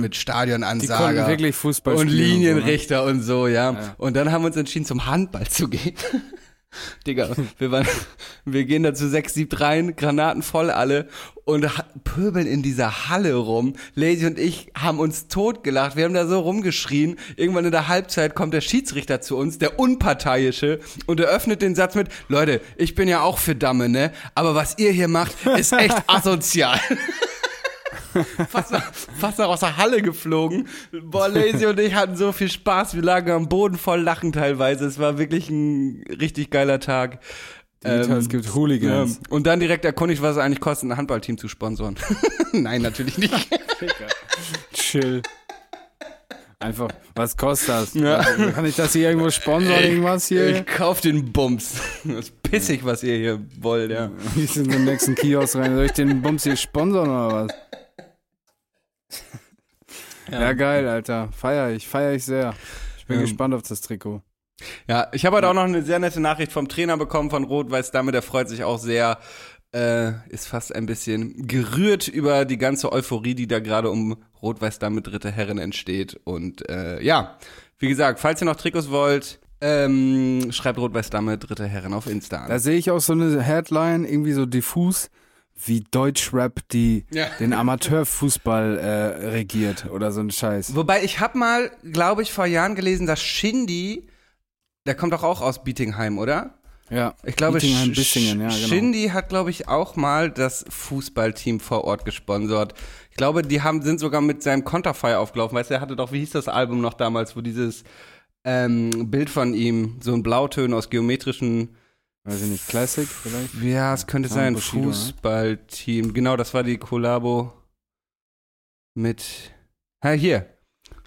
mit Die Stadionansager. konnten wirklich Fußball und. Linienrichter und so, ja. Und dann haben wir uns entschieden, zum Handball zu gehen. Digga, wir, waren, wir gehen da zu sechs, sieben rein, Granaten voll alle und pöbeln in dieser Halle rum. Lazy und ich haben uns totgelacht. Wir haben da so rumgeschrien. Irgendwann in der Halbzeit kommt der Schiedsrichter zu uns, der Unparteiische, und eröffnet den Satz mit, Leute, ich bin ja auch für Damme, ne? Aber was ihr hier macht, ist echt asozial. fast, noch, fast noch aus der Halle geflogen. Boah, Lazy und ich hatten so viel Spaß. Wir lagen am Boden voll lachen teilweise. Es war wirklich ein richtig geiler Tag. Digital, es gibt Hooligans. Ja. Und dann direkt erkundigt, was es eigentlich kostet, ein Handballteam zu sponsoren. Nein, natürlich nicht. Chill. Einfach, was kostet das? Ja. Kann ich das hier irgendwo sponsern, irgendwas hier? Ich kauf den Bums. Das ist pissig, was ihr hier wollt, ja. Ich in den nächsten Kiosk rein. Soll ich den Bums hier sponsern oder was? Ja, geil, Alter. Feier ich, feier ich sehr. Ich bin Ähm. gespannt auf das Trikot. Ja, ich habe heute auch noch eine sehr nette Nachricht vom Trainer bekommen von Rot-Weiß Dame. Der freut sich auch sehr, äh, ist fast ein bisschen gerührt über die ganze Euphorie, die da gerade um Rot-Weiß Dame dritte Herren entsteht. Und äh, ja, wie gesagt, falls ihr noch Trikots wollt, ähm, schreibt Rot-Weiß Dame dritte Herren auf Insta Da an. sehe ich auch so eine Headline, irgendwie so diffus, wie Deutschrap die Ja. den Amateurfußball äh, regiert oder so ein Scheiß. Wobei ich habe mal, glaube ich, vor Jahren gelesen, dass Shindy, der kommt doch auch aus Bietingheim, oder? Ja, Ich glaube, Bietigheim, Sch- Bissingen, ja, genau. Shindy hat, glaube ich, auch mal das Fußballteam vor Ort gesponsert. Ich glaube, die haben, sind sogar mit seinem Konterfei aufgelaufen. Weißt du, er hatte doch, wie hieß das Album noch damals, wo dieses ähm, Bild von ihm, so ein Blautönen aus geometrischen, Weiß ich nicht, Classic vielleicht? ja, es könnte sein, ne? Fußballteam. Genau, das war die Kollabo mit, ha, hier.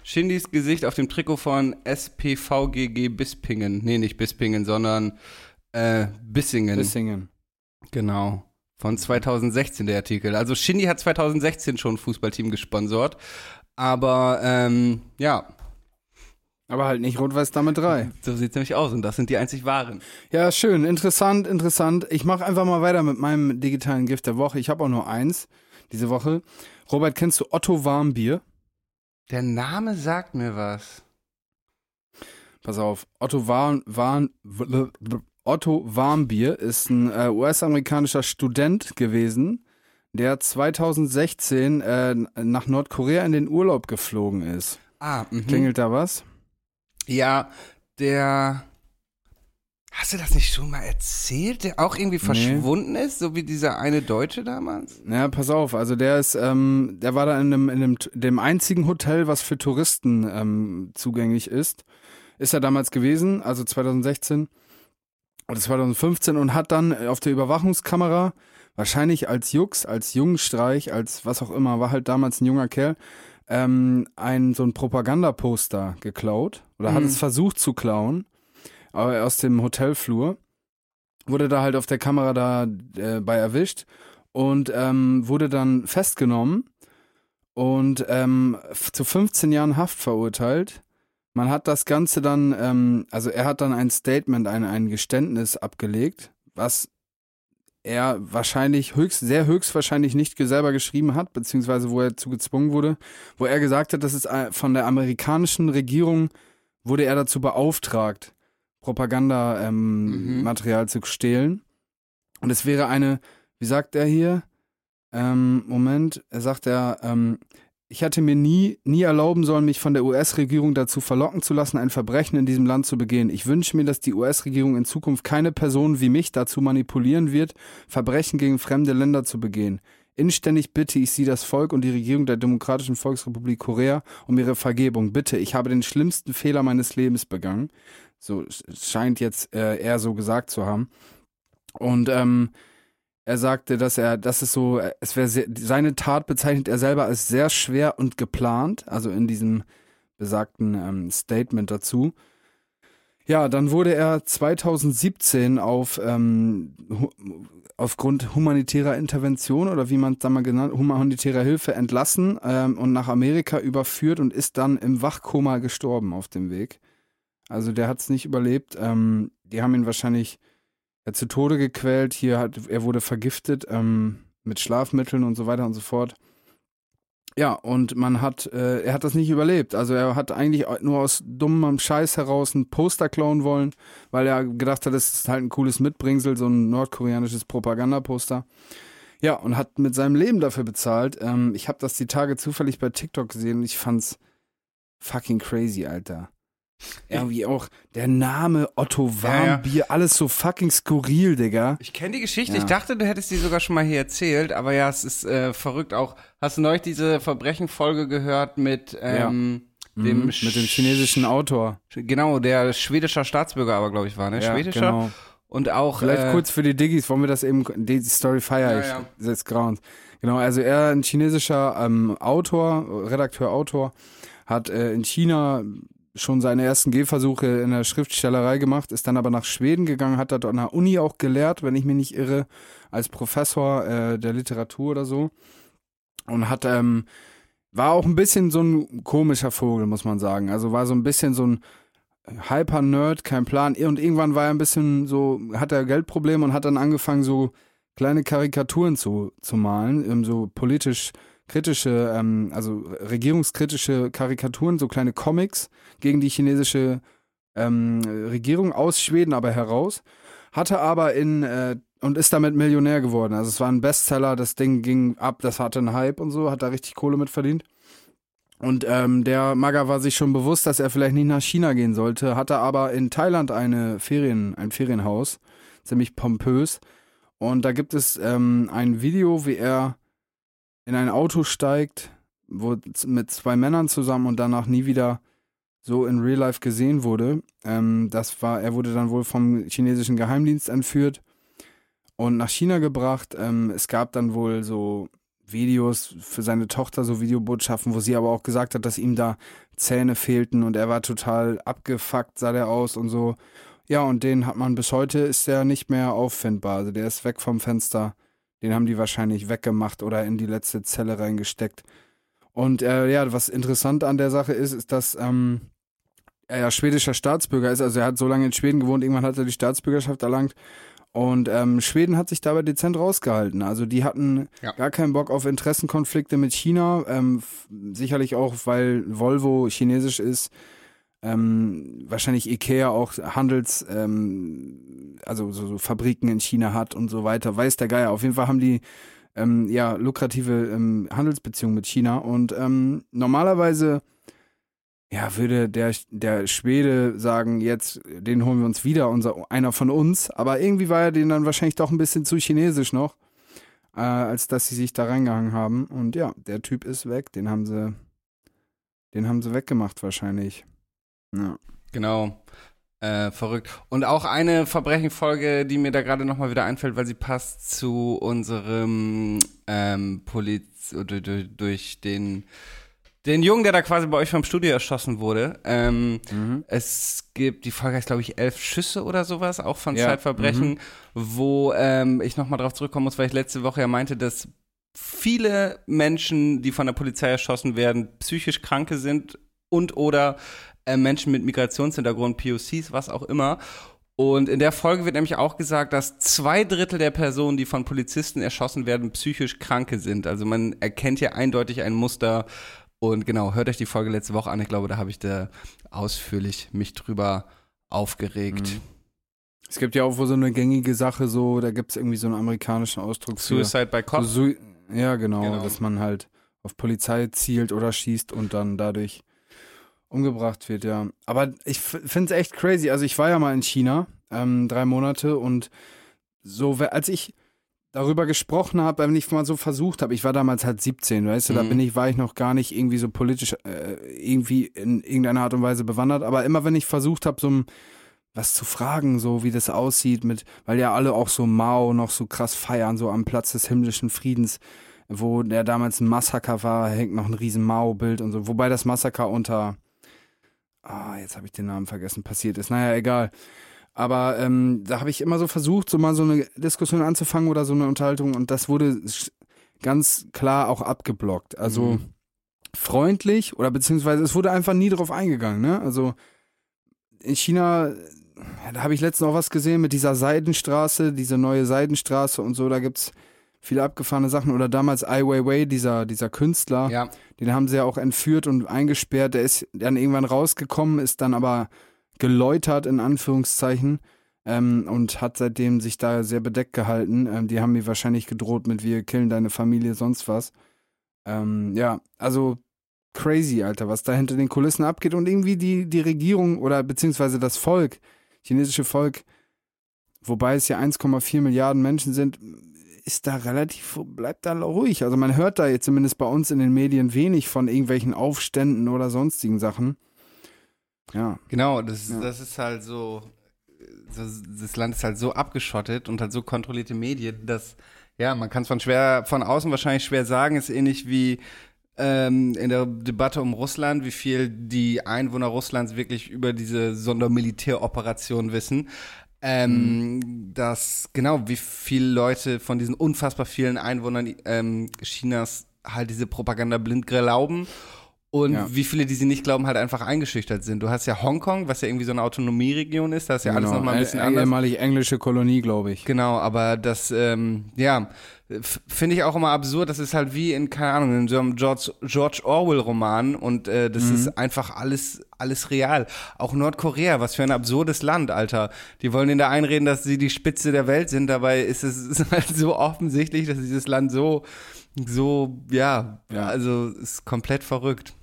Shindys Gesicht auf dem Trikot von SPVGG Bispingen. Nee, nicht Bispingen, sondern äh, Bissingen. Bissingen. Genau. Von 2016 der Artikel. Also Shindy hat 2016 schon ein Fußballteam gesponsert. Aber ähm, ja, Aber halt nicht Rot-Weiß Dame 3. so sieht's nämlich aus. Und das sind die einzig wahren. Ja, schön, interessant, interessant. Ich mache einfach mal weiter mit meinem digitalen Gift der Woche. Ich habe auch nur eins diese Woche. Robert, kennst du Otto Warmbier? Der Name sagt mir was. Pass auf, Otto Warm, Warm, Otto Warmbier ist ein äh, US-amerikanischer Student gewesen, der 2016 äh, nach Nordkorea in den Urlaub geflogen ist. Ah, mhm. Klingelt da was? Ja, der. Hast du das nicht schon mal erzählt? Der auch irgendwie verschwunden ist, so wie dieser eine Deutsche damals? Ja, pass auf, also der ist, ähm, der war da in einem, in einem, dem einzigen Hotel, was für Touristen ähm, zugänglich ist, ist er damals gewesen, also 2016 oder 2015 und hat dann auf der Überwachungskamera, wahrscheinlich als Jux, als Jungenstreich, als was auch immer, war halt damals ein junger Kerl, ähm, ein so ein Propagandaposter geklaut oder hat Mhm. es versucht zu klauen aus dem Hotelflur. Wurde da halt auf der Kamera da äh, bei erwischt und ähm, wurde dann festgenommen und ähm, zu 15 Jahren Haft verurteilt. Man hat das Ganze dann, ähm, also er hat dann ein Statement, ein, ein Geständnis abgelegt, was er wahrscheinlich höchst, sehr höchstwahrscheinlich nicht selber geschrieben hat, beziehungsweise wo er zu gezwungen wurde, wo er gesagt hat, dass es äh, von der amerikanischen Regierung wurde er dazu beauftragt, Propaganda-Material ähm, Mhm. Material zu stehlen. Und es wäre eine, wie sagt er hier? Ähm, Moment, er sagt er, ähm, ich hätte mir nie, nie erlauben sollen, mich von der US-Regierung dazu verlocken zu lassen, ein Verbrechen in diesem Land zu begehen. Ich wünsche mir, dass die US-Regierung in Zukunft keine Person wie mich dazu manipulieren wird, Verbrechen gegen fremde Länder zu begehen. Inständig bitte ich Sie, das Volk und die Regierung der Demokratischen Volksrepublik Korea, um ihre Vergebung. Bitte, ich habe den schlimmsten Fehler meines Lebens begangen. So sch- scheint jetzt äh, er so gesagt zu haben. Und ähm, er sagte, dass er, das ist so, es wäre seine Tat bezeichnet er selber als sehr schwer und geplant, also in diesem besagten ähm, Statement dazu. Ja, dann wurde er 2017 auf ähm, hu aufgrund humanitärer Intervention oder wie man es da mal genannt, humanitärer Hilfe entlassen ähm, und nach Amerika überführt und ist dann im Wachkoma gestorben auf dem Weg. Also der hat es nicht überlebt. Ähm, die haben ihn wahrscheinlich zu Tode gequält. Hier hat er wurde vergiftet ähm, mit Schlafmitteln und so weiter und so fort. Ja, und man hat, äh, er hat das nicht überlebt. Also er hat eigentlich nur aus dummem Scheiß heraus ein Poster klauen wollen, weil er gedacht hat, das ist halt ein cooles Mitbringsel, so ein nordkoreanisches Propagandaposter. Ja, und hat mit seinem Leben dafür bezahlt. Ähm, ich habe das die Tage zufällig bei TikTok gesehen und ich fand's fucking crazy, Alter. Irgendwie auch der Name Otto Ja, ja. Warmbier, alles so fucking skurril, Digga. Ich kenne die Geschichte. Ja. Ich dachte, du hättest die sogar schon mal hier erzählt. Aber ja, es ist äh, verrückt auch. Hast du neulich diese Verbrechenfolge gehört mit ähm, dem Mhm, mit dem chinesischen Autor. Genau, der schwedischer Staatsbürger aber, glaube ich, war, ne? Ja, Schwedischer. genau. Und auch. Vielleicht äh, kurz für die Diggis, wollen wir das eben, die Story feier Ja, ich ja. des Grauens. Genau, also er, ein chinesischer ähm, Autor, Redakteur, Autor, hat äh, in China schon seine ersten Gehversuche in der Schriftstellerei gemacht, ist dann aber nach Schweden gegangen, hat dort an der Uni auch gelehrt, wenn ich mich nicht irre, als Professor äh, der Literatur oder so. Und hat, ähm, war auch ein bisschen so ein komischer Vogel, muss man sagen. Also war so ein bisschen so ein Hyper-Nerd, kein Plan. Und irgendwann war er ein bisschen so, hat er Geldprobleme und hat dann angefangen, so kleine Karikaturen zu, zu malen, ähm, so politisch kritische, ähm, also regierungskritische Karikaturen, so kleine Comics gegen die chinesische ähm, Regierung aus Schweden aber heraus. Hatte aber in, äh, und ist damit Millionär geworden. Also es war ein Bestseller, das Ding ging ab, das hatte einen Hype und so, hat da richtig Kohle mit verdient. Und ähm, der Maga war sich schon bewusst, dass er vielleicht nicht nach China gehen sollte, hatte aber in Thailand eine Ferien, ein Ferienhaus, ziemlich pompös. Und da gibt es ähm, ein Video, wie er in ein Auto steigt, wo mit zwei Männern zusammen und danach nie wieder so in Real Life gesehen wurde. Ähm, das war, er wurde dann wohl vom chinesischen Geheimdienst entführt und nach China gebracht. Ähm, es gab dann wohl so Videos für seine Tochter, so Videobotschaften, wo sie aber auch gesagt hat, dass ihm da Zähne fehlten und er war total abgefuckt, sah der aus und so. Ja, und den hat man bis heute, ist der nicht mehr auffindbar. Also der ist weg vom Fenster. Den haben die wahrscheinlich weggemacht oder in die letzte Zelle reingesteckt. Und äh, ja, was interessant an der Sache ist, ist, dass ähm, er ja schwedischer Staatsbürger ist. Also er hat so lange in Schweden gewohnt, irgendwann hat er die Staatsbürgerschaft erlangt. Und ähm, Schweden hat sich dabei dezent rausgehalten. Also die hatten Ja. gar keinen Bock auf Interessenkonflikte mit China. Ähm, sicherlich auch, weil Volvo chinesisch ist. Ähm, wahrscheinlich Ikea auch Handels, ähm, also so, so Fabriken in China hat und so weiter. Weiß der Geier. Auf jeden Fall haben die ähm, ja lukrative ähm, Handelsbeziehungen mit China. Und ähm, normalerweise ja, würde der, der Schwede sagen, jetzt, den holen wir uns wieder, unser, einer von uns. Aber irgendwie war er den dann wahrscheinlich doch ein bisschen zu chinesisch noch, äh, als dass sie sich da reingehangen haben. Und ja, der Typ ist weg. Den haben sie, den haben sie weggemacht wahrscheinlich. Ja. Genau. Äh, verrückt. Und auch eine Verbrechenfolge, die mir da gerade nochmal wieder einfällt, weil sie passt zu unserem ähm, Poliz durch, den den Jungen, der da quasi bei euch vom Studio erschossen wurde. Ähm, Mhm. Es gibt, die Folge heißt, glaube ich, elf Schüsse oder sowas, auch von Ja, Zeitverbrechen, wo ähm, ich nochmal drauf zurückkommen muss, weil ich letzte Woche ja meinte, dass viele Menschen, die von der Polizei erschossen werden, psychisch Kranke sind und oder äh, Menschen mit Migrationshintergrund, POCs, was auch immer. Und in der Folge wird nämlich auch gesagt, dass zwei Drittel der Personen, die von Polizisten erschossen werden, psychisch Kranke sind. Also man erkennt hier eindeutig ein Muster. Und genau, hört euch die Folge letzte Woche an. Ich glaube, da habe ich da ausführlich mich drüber aufgeregt. Mhm. Es gibt ja auch wohl so eine gängige Sache, so, da gibt es irgendwie so einen amerikanischen Ausdruck für. Suicide by Cop. So, ja, genau, Genau. dass man halt auf Polizei zielt oder schießt und dann dadurch umgebracht wird, ja. Aber ich finde es echt crazy. Also ich war ja mal in China, ähm, drei Monate und so, als ich darüber gesprochen habe, wenn ich mal so versucht habe, ich war damals halt 17, weißt du, da Mhm. bin ich, war ich noch gar nicht irgendwie so politisch äh, irgendwie in irgendeiner Art und Weise bewandert, aber immer wenn ich versucht habe, so ein was zu fragen, so wie das aussieht mit, weil ja alle auch so Mao noch so krass feiern, so am Platz des himmlischen Friedens, wo der damals ein Massaker war, hängt noch ein riesen Mao-Bild und so, wobei das Massaker unter, ah, jetzt habe ich den Namen vergessen, passiert ist, naja, egal. Aber ähm, da habe ich immer so versucht, so mal so eine Diskussion anzufangen oder so eine Unterhaltung und das wurde ganz klar auch abgeblockt. Also Mhm. freundlich oder beziehungsweise es wurde einfach nie drauf eingegangen, ne? Also in China, da habe ich letztens noch was gesehen mit dieser Seidenstraße, diese neue Seidenstraße und so, da gibt's viele abgefahrene Sachen. Oder damals Ai Weiwei, dieser, dieser Künstler, Ja, den haben sie ja auch entführt und eingesperrt. Der ist dann irgendwann rausgekommen, ist dann aber geläutert, in Anführungszeichen, ähm, und hat seitdem sich da sehr bedeckt gehalten. Ähm, die haben mir wahrscheinlich gedroht mit, wir killen deine Familie, sonst was. Ähm, ja, also crazy, Alter, was da hinter den Kulissen abgeht. Und irgendwie die, die Regierung oder beziehungsweise das Volk, chinesische Volk, wobei es ja 1,4 Milliarden Menschen sind, ist da relativ, bleibt da ruhig. Also man hört da jetzt zumindest bei uns in den Medien wenig von irgendwelchen Aufständen oder sonstigen Sachen. Ja. genau. Das, Ja. das ist halt so. so, das Land ist halt so abgeschottet und hat so kontrollierte Medien, dass, ja, man kann es von schwer, von außen wahrscheinlich schwer sagen, ist ähnlich wie ähm, in der Debatte um Russland, wie viel die Einwohner Russlands wirklich über diese Sondermilitäroperation wissen. Ähm, dass genau, wie viele Leute von diesen unfassbar vielen Einwohnern ähm, Chinas halt diese Propaganda blind glauben und Ja. wie viele, die sie nicht glauben, halt einfach eingeschüchtert sind. Du hast ja Hongkong, was ja irgendwie so eine Autonomieregion ist, da ist ja alles Genau, nochmal ein bisschen anders. Ehemalig englische Kolonie, glaube ich. Genau, aber das, ähm, ja, finde ich auch immer absurd. Das ist halt wie in, keine Ahnung, in so einem George, George Orwell-Roman und äh, das ist einfach alles, alles real. Auch Nordkorea, was für ein absurdes Land, Alter. Die wollen in der einreden, dass sie die Spitze der Welt sind. Dabei ist es ist halt so offensichtlich, dass dieses Land so, so, ja, Ja. also ist komplett verrückt.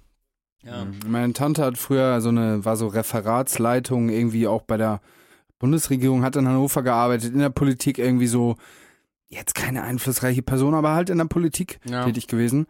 Ja. Meine Tante hat früher so eine, war so Referatsleitung irgendwie auch bei der Bundesregierung, hat in Hannover gearbeitet, in der Politik irgendwie so, jetzt keine einflussreiche Person, aber halt in der Politik Ja. tätig gewesen.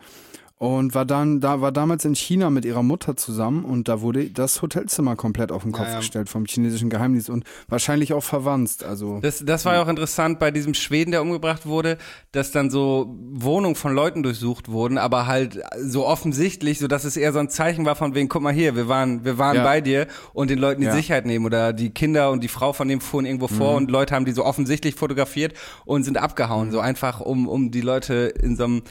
Und war dann, da war damals in China mit ihrer Mutter zusammen und da wurde das Hotelzimmer komplett auf den Kopf Ja, ja. gestellt vom chinesischen Geheimdienst und wahrscheinlich auch verwandt. Also Das, das war ja auch interessant bei diesem Schweden, der umgebracht wurde, dass dann so Wohnungen von Leuten durchsucht wurden, aber halt so offensichtlich, so dass es eher so ein Zeichen war von wegen, guck mal hier, wir waren, wir waren Ja. bei dir und den Leuten die Ja. Sicherheit nehmen oder die Kinder und die Frau von dem fuhren irgendwo vor und Leute haben die so offensichtlich fotografiert und sind abgehauen, so einfach um, um die Leute in so einem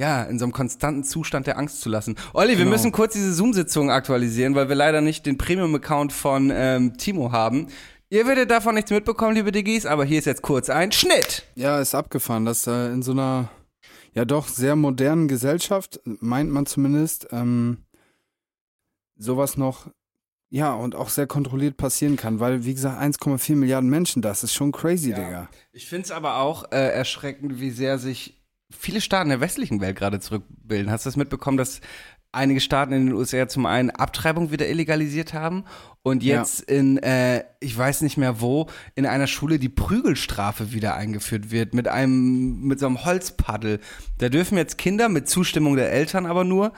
ja, in so einem konstanten Zustand der Angst zu lassen. Olli, wir Genau. müssen kurz diese Zoom-Sitzung aktualisieren, weil wir leider nicht den Premium-Account von ähm, Timo haben. Ihr werdet davon nichts mitbekommen, liebe Diggis, aber hier ist jetzt kurz ein Schnitt. Ja, ist abgefahren, dass äh, in so einer ja doch sehr modernen Gesellschaft, meint man zumindest, ähm, sowas noch, ja, und auch sehr kontrolliert passieren kann, weil, wie gesagt, 1,4 Milliarden Menschen, das ist schon crazy, Digga. Ich finde es aber auch äh, erschreckend, wie sehr sich viele Staaten der westlichen Welt gerade zurückbilden. Hast du das mitbekommen, dass einige Staaten in den USA zum einen Abtreibung wieder illegalisiert haben und Ja. jetzt in, äh, ich weiß nicht mehr wo, in einer Schule die Prügelstrafe wieder eingeführt wird mit einem, mit so einem Holzpaddel. Da dürfen jetzt Kinder mit Zustimmung der Eltern aber nur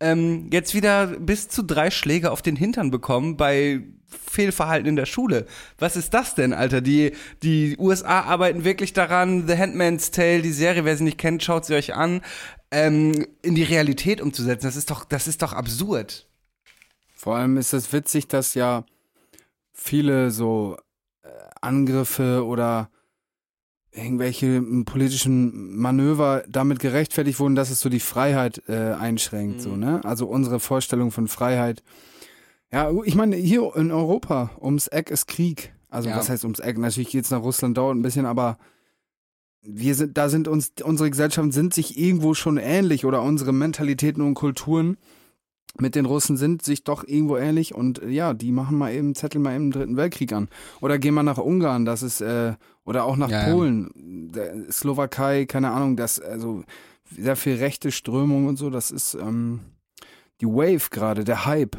ähm, jetzt wieder bis zu drei Schläge auf den Hintern bekommen bei Fehlverhalten in der Schule. Was ist das denn, Alter? Die, die USA arbeiten wirklich daran, The Handmaid's Tale, die Serie, wer sie nicht kennt, schaut sie euch an, ähm, in die Realität umzusetzen. Das ist doch, das ist doch absurd. Vor allem ist es witzig, dass ja viele so äh, Angriffe oder irgendwelche m, politischen Manöver damit gerechtfertigt wurden, dass es so die Freiheit äh, einschränkt, so, ne? Also unsere Vorstellung von Freiheit. Ja, ich meine, hier in Europa, ums Eck ist Krieg. Also Ja. was heißt ums Eck? Natürlich geht's nach Russland, dauert ein bisschen, aber wir sind, da sind uns, unsere Gesellschaften sind sich irgendwo schon ähnlich oder unsere Mentalitäten und Kulturen mit den Russen sind sich doch irgendwo ähnlich und äh, ja, die machen mal eben, zetteln mal eben den Dritten Weltkrieg an. Oder gehen mal nach Ungarn, das ist, äh, oder auch nach Ja, ja. Polen, der Slowakei, keine Ahnung, das, also sehr viel rechte Strömung und so, das ist ähm, die Wave gerade, der Hype.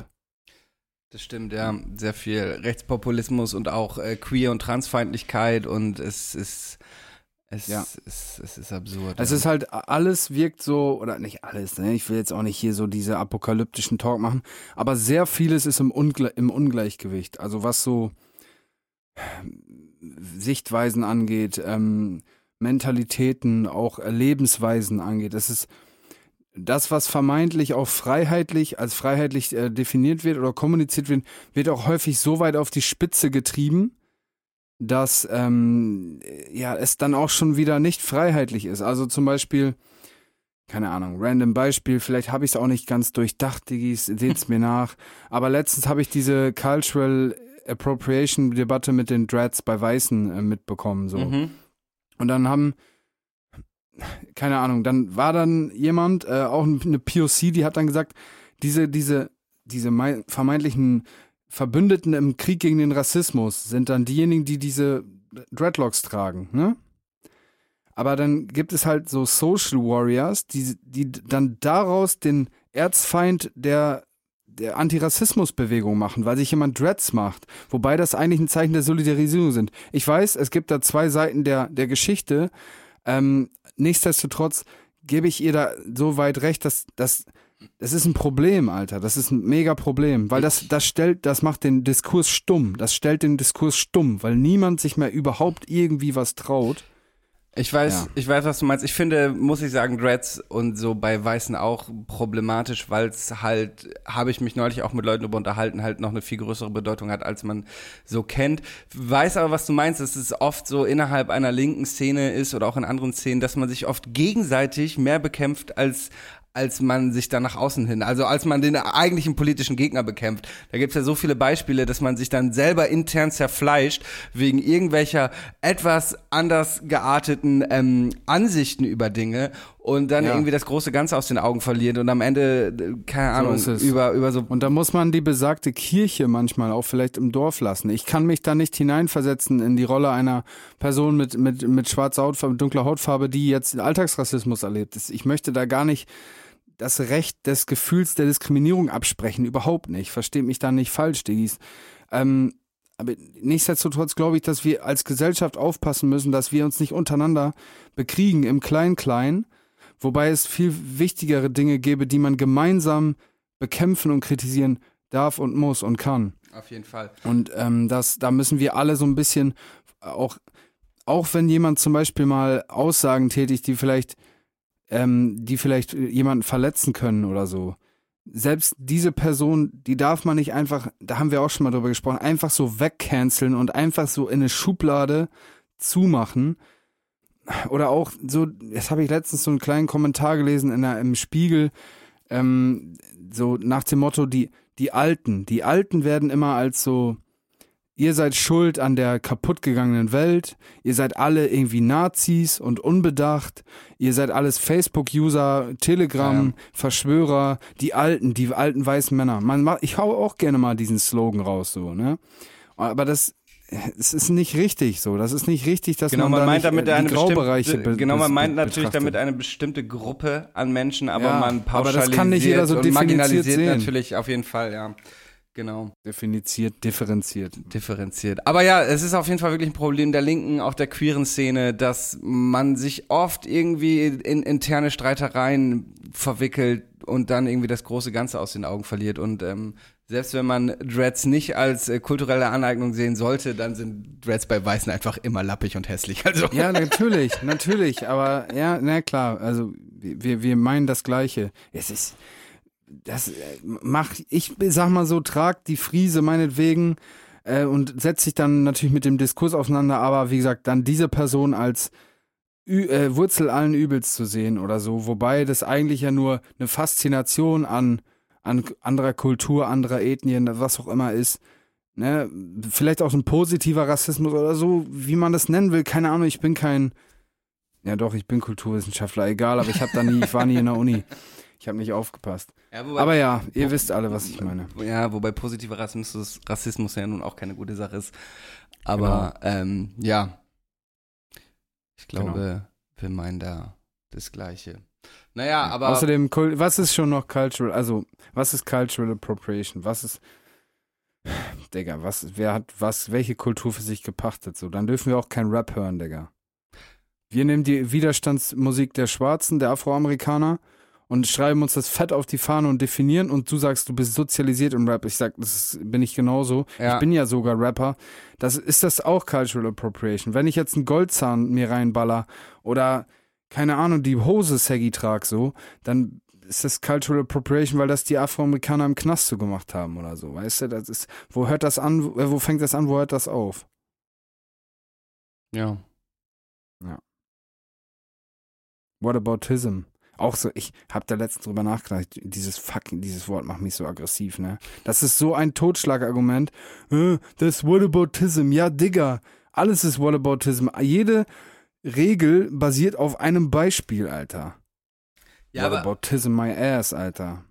Das stimmt, ja. Sehr viel Rechtspopulismus und auch äh, Queer- und Transfeindlichkeit und es ist, es, Ja. es, es ist absurd. Es ja. ist halt, alles wirkt so, oder nicht alles, ne? ich will jetzt auch nicht hier so diese apokalyptischen Talk machen, aber sehr vieles ist im, Ungle im Ungleichgewicht. Also was so Sichtweisen angeht, ähm, Mentalitäten, auch Lebensweisen angeht. Das ist das, was vermeintlich auch freiheitlich, als freiheitlich äh, definiert wird oder kommuniziert wird, wird auch häufig so weit auf die Spitze getrieben, dass ähm, ja es dann auch schon wieder nicht freiheitlich ist. Also zum Beispiel, keine Ahnung, random Beispiel, vielleicht habe ich es auch nicht ganz durchdacht, Diggis, seht's mir nach. Aber letztens habe ich diese Cultural Appropriation Debatte mit den Dreads bei Weißen äh, mitbekommen. So. Mhm. Und dann haben, keine Ahnung, dann war dann jemand, äh, auch eine POC, die hat dann gesagt, diese, diese, diese mei- vermeintlichen Verbündeten im Krieg gegen den Rassismus sind dann diejenigen, die diese Dreadlocks tragen, ne? Aber dann gibt es halt so Social Warriors, die, die dann daraus den Erzfeind der, der Antirassismusbewegung machen, weil sich jemand Dreads macht. Wobei das eigentlich ein Zeichen der Solidarisierung sind. Ich weiß, es gibt da zwei Seiten der, der Geschichte. Ähm, nichtsdestotrotz gebe ich ihr da so weit recht, dass, dass Das ist ein Problem, Alter. Das ist ein mega Problem, weil das, das stellt, das macht den Diskurs stumm. Das stellt den Diskurs stumm, weil niemand sich mehr überhaupt irgendwie was traut. Ich weiß, Ja. ich weiß, was du meinst. Ich finde, muss ich sagen, Dreads und so bei Weißen auch problematisch, weil es halt, habe ich mich neulich auch mit Leuten darüber unterhalten, halt noch eine viel größere Bedeutung hat, als man so kennt. Weiß aber, was du meinst, dass es oft so innerhalb einer linken Szene ist oder auch in anderen Szenen, dass man sich oft gegenseitig mehr bekämpft als als man sich dann nach außen hin, also als man den eigentlichen politischen Gegner bekämpft. Da gibt's ja so viele Beispiele, dass man sich dann selber intern zerfleischt wegen irgendwelcher etwas anders gearteten ähm, Ansichten über Dinge und dann Ja. irgendwie das große Ganze aus den Augen verliert und am Ende, keine Ahnung, ist es. über, über so Und da muss man die besagte Kirche manchmal auch vielleicht im Dorf lassen. Ich kann mich da nicht hineinversetzen in die Rolle einer Person mit, mit, mit schwarzer Hautfarbe, mit dunkler Hautfarbe, die jetzt Alltagsrassismus erlebt. Das- Ich möchte da gar nicht das Recht des Gefühls der Diskriminierung absprechen. Überhaupt nicht. Versteht mich da nicht falsch, Diggis. Ähm, aber nichtsdestotrotz glaube ich, dass wir als Gesellschaft aufpassen müssen, dass wir uns nicht untereinander bekriegen im Klein-Klein, wobei es viel wichtigere Dinge gäbe, die man gemeinsam bekämpfen und kritisieren darf und muss und kann. auf jeden Fall. Und ähm, das, da müssen wir alle so ein bisschen auch, auch wenn jemand zum Beispiel mal Aussagen tätigt, die vielleicht, ähm, die vielleicht jemanden verletzen können oder so. Selbst diese Person, die darf man nicht einfach, da haben wir auch schon mal drüber gesprochen, einfach so wegcanceln und einfach so in eine Schublade zumachen. Oder auch so, jetzt habe ich letztens so einen kleinen Kommentar gelesen in der, im Spiegel, ähm, so nach dem Motto, die, die Alten, die Alten werden immer als so, ihr seid schuld an der kaputtgegangenen Welt, ihr seid alle irgendwie Nazis und unbedacht, ihr seid alles Facebook-User, Telegram, Verschwörer, die Alten, die alten weißen Männer. Man ich hau auch gerne mal diesen Slogan raus, so, ne? Aber das, es ist nicht richtig so. Das ist nicht richtig, dass Genau, man, man da meint nicht, damit äh, eine Graubereiche bestimmte, be- genau, man meint natürlich betrachtet. damit eine bestimmte Gruppe an Menschen, aber Ja, man aber pauschalisiert das kann nicht jeder so und marginalisiert sehen. natürlich auf jeden Fall, ja. Genau. Definiziert, differenziert. differenziert. Aber ja, es ist auf jeden Fall wirklich ein Problem der Linken, auch der queeren Szene, dass man sich oft irgendwie in interne Streitereien verwickelt und dann irgendwie das große Ganze aus den Augen verliert. Und ähm, selbst wenn man Dreads nicht als äh, kulturelle Aneignung sehen sollte, dann sind Dreads bei Weißen einfach immer lappig und hässlich. Also Ja, natürlich, natürlich, aber ja, na klar, also wir, wir meinen das Gleiche. Es ist, das äh, macht, ich sag mal so, tragt die Friese meinetwegen äh, und setzt sich dann natürlich mit dem Diskurs auseinander, aber wie gesagt, dann diese Person als äh, Wurzel allen Übels zu sehen oder so, wobei das eigentlich ja nur eine Faszination an, an anderer Kultur, anderer Ethnien, was auch immer ist. Ne, vielleicht auch ein positiver Rassismus oder so, wie man das nennen will, keine Ahnung, ich bin kein, ja doch, ich bin Kulturwissenschaftler, egal, aber ich habe da nie, ich war nie in der Uni. Ich habe nicht aufgepasst. Ja, wobei, Aber ja, ihr wisst alle, was ich meine. ja, wobei positiver Rassismus, Rassismus ja nun auch keine gute Sache ist. Aber ähm, ja, ich glaube, wir meinen da das Gleiche. Naja, aber Außerdem, was ist schon noch cultural, also, was ist cultural appropriation? Was ist, Digga, was, wer hat was, welche Kultur für sich gepachtet? So, dann dürfen wir auch kein Rap hören, Digga. Wir nehmen die Widerstandsmusik der Schwarzen, der Afroamerikaner und schreiben uns das fett auf die Fahne und definieren und du sagst, du bist sozialisiert im Rap. Ich sag, das ist- bin ich genauso. Ja. Ich bin ja sogar Rapper. Das ist das auch Cultural Appropriation. Wenn ich jetzt einen Goldzahn mir reinballer oder keine Ahnung, die Hose Saggy trag so, dann ist das Cultural Appropriation, weil das die Afroamerikaner im Knast so gemacht haben oder so. Weißt du, das ist, wo hört das an, äh, wo fängt das an, wo hört das auf? ja. Whataboutism. Auch so, ich hab da letztens drüber nachgedacht, dieses fucking, dieses Wort macht mich so aggressiv, ne? Das ist so ein Totschlagargument. Äh, das Whataboutism. Ja, Digga, alles ist Whataboutism. Jede Regel basiert auf einem Beispiel, Alter. Ja, Whataboutism my ass, Alter.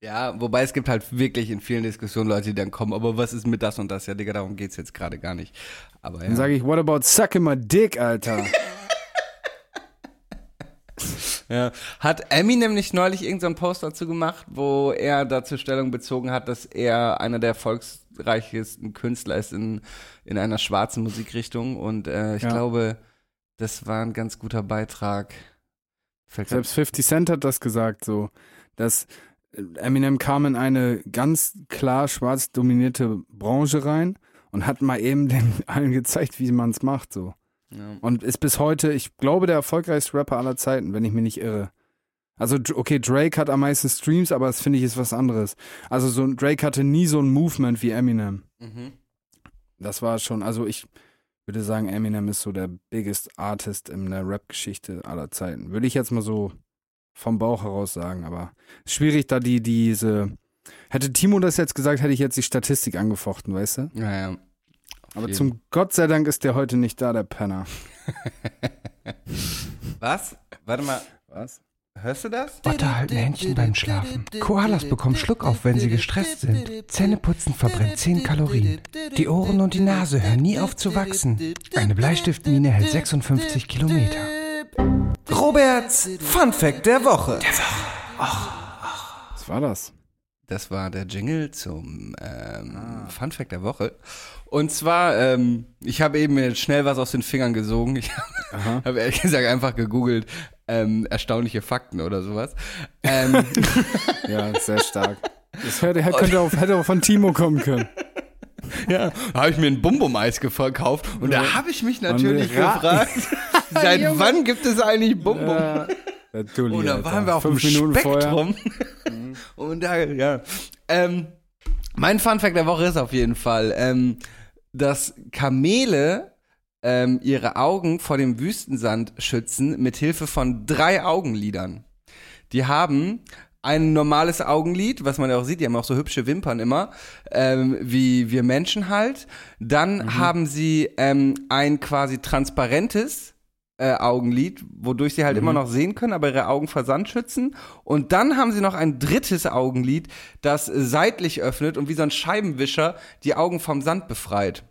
ja, wobei es gibt halt wirklich in vielen Diskussionen Leute, die dann kommen, aber was ist mit das und das? Ja, Digga, darum geht's jetzt gerade gar nicht. Aber ja. Dann sage ich, what about sucking my dick, Alter? Ja. Hat Eminem nicht neulich irgendeinen Post dazu gemacht, wo er dazu Stellung bezogen hat, dass er einer der erfolgreichsten Künstler ist in, in einer schwarzen Musikrichtung und äh, ich Ja. glaube, das war ein ganz guter Beitrag. Grad- Selbst 50 Cent hat das gesagt, so, dass Eminem kam in eine ganz klar schwarz dominierte Branche rein und hat mal eben den allen gezeigt, wie man es macht, so. Ja. Und ist bis heute, ich glaube, der erfolgreichste Rapper aller Zeiten, wenn ich mich nicht irre. Also, okay, Drake hat am meisten Streams, aber das finde ich ist was anderes. Also, so ein Drake hatte nie so ein Movement wie Eminem. Mhm. Das war schon, also ich würde sagen, Eminem ist so der biggest Artist in der Rap-Geschichte aller Zeiten. Würde ich jetzt mal so vom Bauch heraus sagen, aber schwierig, da die, diese. Hätte Timo das jetzt gesagt, hätte ich jetzt die Statistik angefochten, weißt du? Ja, ja. Aber zum Gott sei Dank ist der heute nicht da, der Penner. Was? Warte mal. Was? Hörst du das? Otter halten Händchen beim Schlafen. Koalas bekommen Schluckauf, wenn sie gestresst sind. Zähneputzen verbrennt 10 Kalorien. Die Ohren und die Nase hören nie auf zu wachsen. Eine Bleistiftmine hält 56 Kilometer. Roberts Fun Fact der Woche. Was war das? Das war der Jingle zum ähm, Fun Fact der Woche. Und zwar, ähm, ich habe eben mir schnell was aus den Fingern gesogen. Ich habe ehrlich gesagt einfach gegoogelt, ähm, erstaunliche Fakten oder sowas. Ähm, Ja, sehr stark. Das hätte, könnte auch, hätte auch von Timo kommen können. ja, da habe ich mir ein Bum-Bum-Eis gekauft und da habe ich mich natürlich gefragt, seit wann gibt es eigentlich Bum-Bum? Ja, Dulli, Und da waren wir auf dem Fünf Minuten Spektrum. Und da, ja. Ähm, mein Funfact der Woche ist auf jeden Fall, ähm, dass Kamele ähm, ihre Augen vor dem Wüstensand schützen mit Hilfe von drei Augenlidern. Die haben ein normales Augenlid, was man ja auch sieht, die haben auch so hübsche Wimpern immer, ähm, wie wir Menschen halt. Dann haben sie ähm, ein quasi transparentes äh, Augenlid, wodurch sie halt immer noch sehen können, aber ihre Augen vor Sand schützen. Und dann haben sie noch ein drittes Augenlid, das seitlich öffnet und wie so ein Scheibenwischer die Augen vom Sand befreit.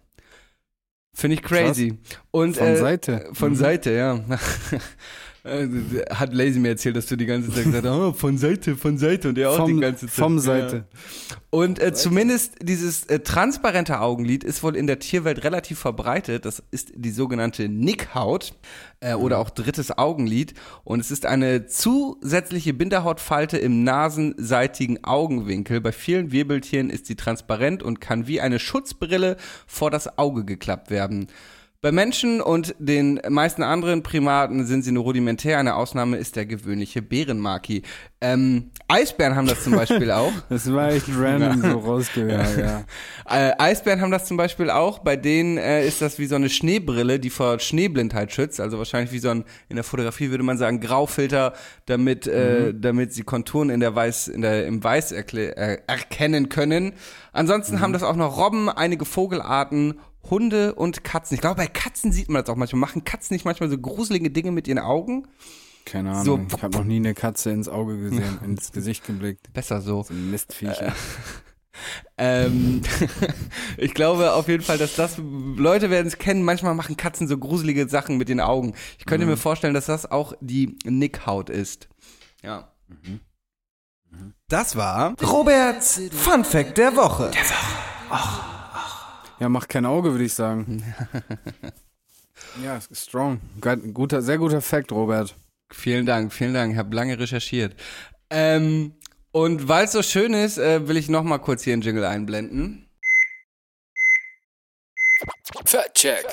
Finde ich crazy. Und, Von äh, Seite. Von Mhm. Seite, ja. Äh, Hat Lazy mir erzählt, dass du die ganze Zeit gesagt hast, oh, von Seite, von Seite und er auch Vom- die ganze Zeit. vom Ja. Seite. Und äh, zumindest dieses äh, transparente Augenlid ist wohl in der Tierwelt relativ verbreitet. Das ist die sogenannte Nickhaut äh, oder auch drittes Augenlid. Und es ist eine zusätzliche Binderhautfalte im nasenseitigen Augenwinkel. Bei vielen Wirbeltieren ist sie transparent und kann wie eine Schutzbrille vor das Auge geklappt werden. Bei Menschen und den meisten anderen Primaten sind sie nur rudimentär. Eine Ausnahme ist der gewöhnliche Bärenmaki. Ähm, Eisbären haben das zum Beispiel auch. Das war echt random so rausgehört, ja. Äh, Eisbären haben das zum Beispiel auch. Bei denen äh, ist das wie so eine Schneebrille, die vor Schneeblindheit schützt. Also wahrscheinlich wie so ein, in der Fotografie würde man sagen, Graufilter, damit, äh, damit sie Konturen in der Weiß, in der, im Weiß äh, erkennen können. Ansonsten haben das auch noch Robben, einige Vogelarten, Hunde und Katzen. Ich glaube, bei Katzen sieht man das auch manchmal. Machen Katzen nicht manchmal so gruselige Dinge mit ihren Augen? Keine Ahnung. So- ich habe noch nie eine Katze ins Auge gesehen, ins Gesicht geblickt. Besser so. So ein Mistviecher. Ähm, ich glaube auf jeden Fall, dass das, Leute werden es kennen, manchmal machen Katzen so gruselige Sachen mit den Augen. Ich könnte mir vorstellen, dass das auch die Nickhaut ist. Ja. Das war Roberts Fun Fact der Woche. Ja, macht kein Auge, würde ich sagen. ja, ist strong. Gu- Guter, sehr guter Fact, Robert. Vielen Dank, vielen Dank. Ich habe lange recherchiert. Ähm, und weil es so schön ist, äh, will ich noch mal kurz hier einen Jingle einblenden. Fact check.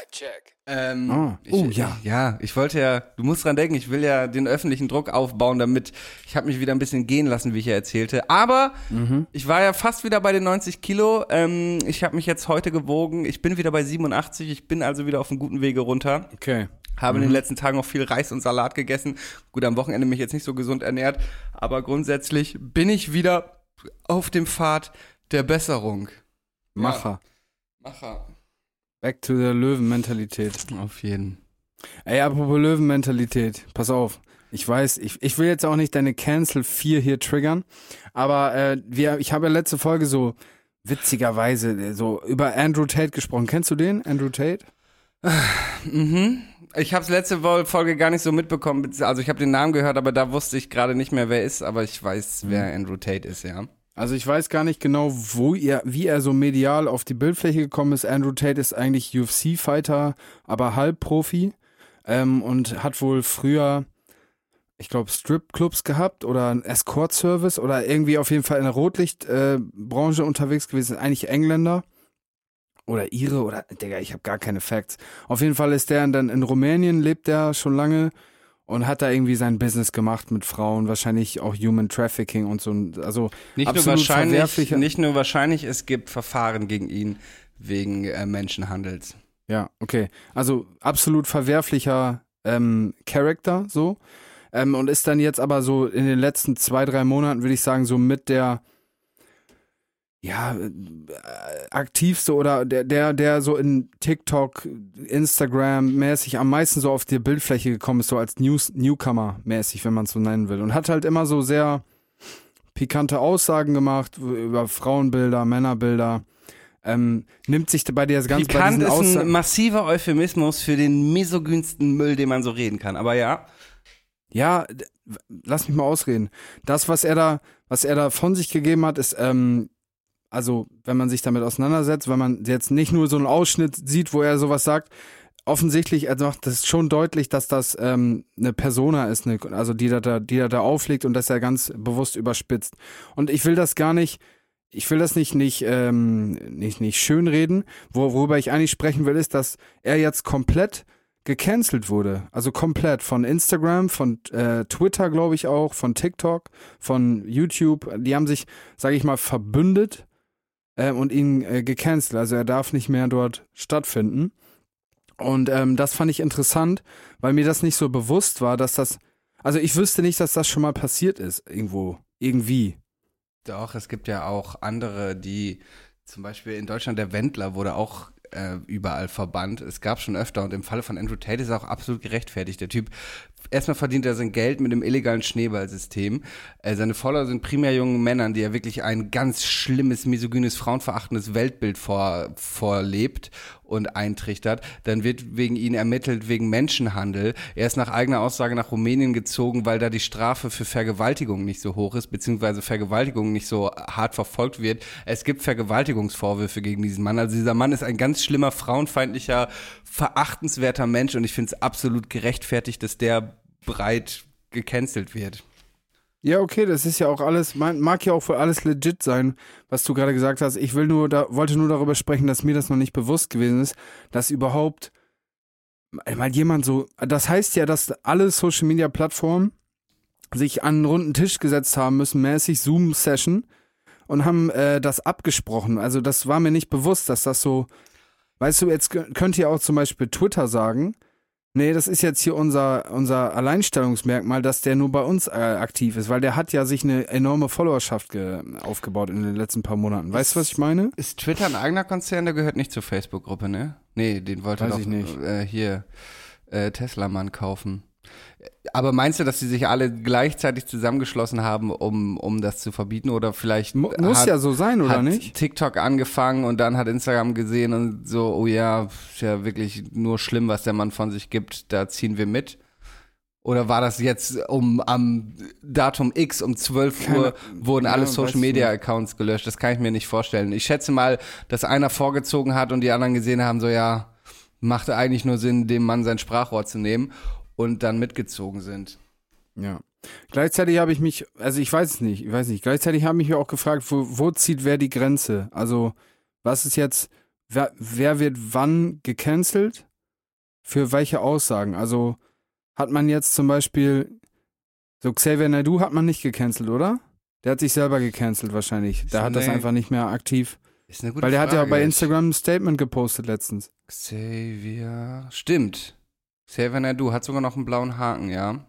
Ähm, Ah, ich, oh, ja. Ja, ich wollte ja, du musst dran denken, ich will ja den öffentlichen Druck aufbauen, damit ich habe mich wieder ein bisschen gehen lassen, wie ich ja erzählte. Aber Mhm. ich war ja fast wieder bei den 90 Kilo. Ähm, ich habe mich jetzt heute gewogen. Ich bin wieder bei 87. Ich bin also wieder auf einem guten Wege runter. Okay. Habe Mhm. in den letzten Tagen auch viel Reis und Salat gegessen. Gut, am Wochenende mich jetzt nicht so gesund ernährt, aber grundsätzlich bin ich wieder auf dem Pfad der Besserung. Macher. Macher. Back to the Löwenmentalität. Auf jeden. Ey, apropos Löwenmentalität. Pass auf. Ich weiß, ich, ich will jetzt auch nicht deine Cancel 4 hier triggern, aber äh, wir, ich habe ja letzte Folge so witzigerweise äh, so über Andrew Tate gesprochen. Kennst du den, Andrew Tate? Mhm. Ich habe es letzte Folge gar nicht so mitbekommen. Also ich habe den Namen gehört, aber da wusste ich gerade nicht mehr, wer ist. Aber ich weiß, wer Andrew Tate ist, ja. Also ich weiß gar nicht genau, wo er, wie er so medial auf die Bildfläche gekommen ist. Andrew Tate ist eigentlich UFC-Fighter, aber Halbprofi ähm, und hat wohl früher ich glaube, Stripclubs gehabt oder einen Escort-Service oder irgendwie auf jeden Fall in der Rotlichtbranche äh, unterwegs gewesen. Eigentlich Engländer oder Ire oder, Digga, ich habe gar keine Facts. Auf jeden Fall ist der dann in Rumänien, lebt der schon lange und hat da irgendwie sein Business gemacht mit Frauen, wahrscheinlich auch Human Trafficking und so. Also Nicht nur, wahrscheinlich, nicht nur wahrscheinlich, es gibt Verfahren gegen ihn wegen äh, Menschenhandels. Ja, okay. Also absolut verwerflicher ähm, Charakter so. Ähm, und ist dann jetzt aber so in den letzten zwei, drei Monaten, würde ich sagen, so mit der ja, äh, aktivste oder der, der, der so in TikTok, Instagram mäßig am meisten so auf die Bildfläche gekommen ist, so als News, Newcomer mäßig, wenn man es so nennen will. Und hat halt immer so sehr pikante Aussagen gemacht über Frauenbilder, Männerbilder. Ähm, nimmt sich bei der ganz bei Pikant diesen ist ein massiver Euphemismus für den misogynsten Müll, den man so reden kann. Aber ja, Ja, lass mich mal ausreden. Das, was er da, was er da von sich gegeben hat, ist, ähm, also, wenn man sich damit auseinandersetzt, wenn man jetzt nicht nur so einen Ausschnitt sieht, wo er sowas sagt, offensichtlich, er macht das schon deutlich, dass das ähm, eine Persona ist, eine, also die da, da, die er da auflegt und dass er ganz bewusst überspitzt. Und ich will das gar nicht, ich will das nicht, nicht, ähm, nicht, nicht schönreden. Wo, worüber ich eigentlich sprechen will, ist, dass er jetzt komplett gecancelt wurde. Also komplett von Instagram, von äh, Twitter, glaube ich auch, von TikTok, von YouTube. Die haben sich, sage ich mal, verbündet äh, und ihn äh, gecancelt. Also er darf nicht mehr dort stattfinden. Und ähm, das fand ich interessant, weil mir das nicht so bewusst war, dass das, also ich wüsste nicht, dass das schon mal passiert ist, irgendwo, irgendwie. Doch, es gibt ja auch andere, die zum Beispiel in Deutschland der Wendler wurde auch äh, überall verbannt. Es gab schon öfter und im Falle von Andrew Tate ist er auch absolut gerechtfertigt. Der Typ, erstmal verdient er sein Geld mit dem illegalen Schneeballsystem. Äh, seine Follower sind primär jungen Männern, die er wirklich ein ganz schlimmes, misogynes, frauenverachtendes Weltbild vor, vorlebt und eintrichtert. Dann wird wegen ihn ermittelt wegen Menschenhandel. Er ist nach eigener Aussage nach Rumänien gezogen, weil da die Strafe für Vergewaltigung nicht so hoch ist, beziehungsweise Vergewaltigung nicht so hart verfolgt wird. Es gibt Vergewaltigungsvorwürfe gegen diesen Mann. Also dieser Mann ist ein ganz schlimmer, frauenfeindlicher, verachtenswerter Mensch und ich finde es absolut gerechtfertigt, dass der breit gecancelt wird. Ja, okay, das ist ja auch alles, mag ja auch wohl alles legit sein, was du gerade gesagt hast. Ich will nur, da, wollte nur darüber sprechen, dass mir das noch nicht bewusst gewesen ist, dass überhaupt mal jemand so, das heißt ja, dass alle Social Media Plattformen sich an einen runden Tisch gesetzt haben müssen, mäßig Zoom-Session und haben äh, das abgesprochen. Also das war mir nicht bewusst, dass das so, weißt du, jetzt kö- könnt ihr auch zum Beispiel Twitter sagen, Nee, das ist jetzt hier unser, unser Alleinstellungsmerkmal, dass der nur bei uns äh, aktiv ist, weil der hat ja sich eine enorme Followerschaft ge aufgebaut in den letzten paar Monaten. Weißt du, was ich meine? Ist Twitter ein eigener Konzern? Der gehört nicht zur Facebook-Gruppe, ne? Nee, den wollte Weiß doch ich nicht. Äh, hier äh, Tesla-Mann kaufen. Aber meinst du, dass sie sich alle gleichzeitig zusammengeschlossen haben, um, um das zu verbieten? Oder vielleicht Mu muss hat, ja so sein, oder hat nicht? TikTok angefangen und dann hat Instagram gesehen und so, oh ja, ist ja wirklich nur schlimm, was der Mann von sich gibt, da ziehen wir mit. Oder war das jetzt um am Datum X um 12 Keine- Uhr wurden ja, alle Social Media. Accounts gelöscht? Das kann ich mir nicht vorstellen. Ich schätze mal, dass einer vorgezogen hat und die anderen gesehen haben, so ja, machte eigentlich nur Sinn, dem Mann sein Sprachrohr zu nehmen und dann mitgezogen sind. Ja. Gleichzeitig habe ich mich, also ich weiß es nicht, ich weiß nicht, gleichzeitig habe ich mich auch gefragt, wo, wo zieht wer die Grenze? Also, was ist jetzt, wer, wer wird wann gecancelt? Für welche Aussagen? Also, hat man jetzt zum Beispiel, so Xavier Naidoo hat man nicht gecancelt, oder? Der hat sich selber gecancelt wahrscheinlich. Der hat das einfach nicht mehr aktiv. Ist eine gute Weil der hat ja Frage. bei Instagram ein Statement gepostet letztens. Xavier. Stimmt. Xavier Nadu hat sogar noch einen blauen Haken, ja.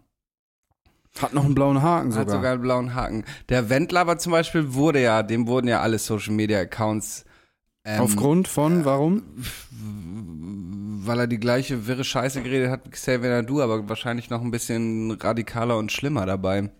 Hat noch einen blauen Haken Hat sogar. sogar einen blauen Haken. Der Wendler aber zum Beispiel wurde ja, dem wurden ja alle Social Media Accounts. Ähm, Aufgrund von, warum? weil er die gleiche wirre Scheiße geredet hat wie Xavier Nadu, aber wahrscheinlich noch ein bisschen radikaler und schlimmer dabei.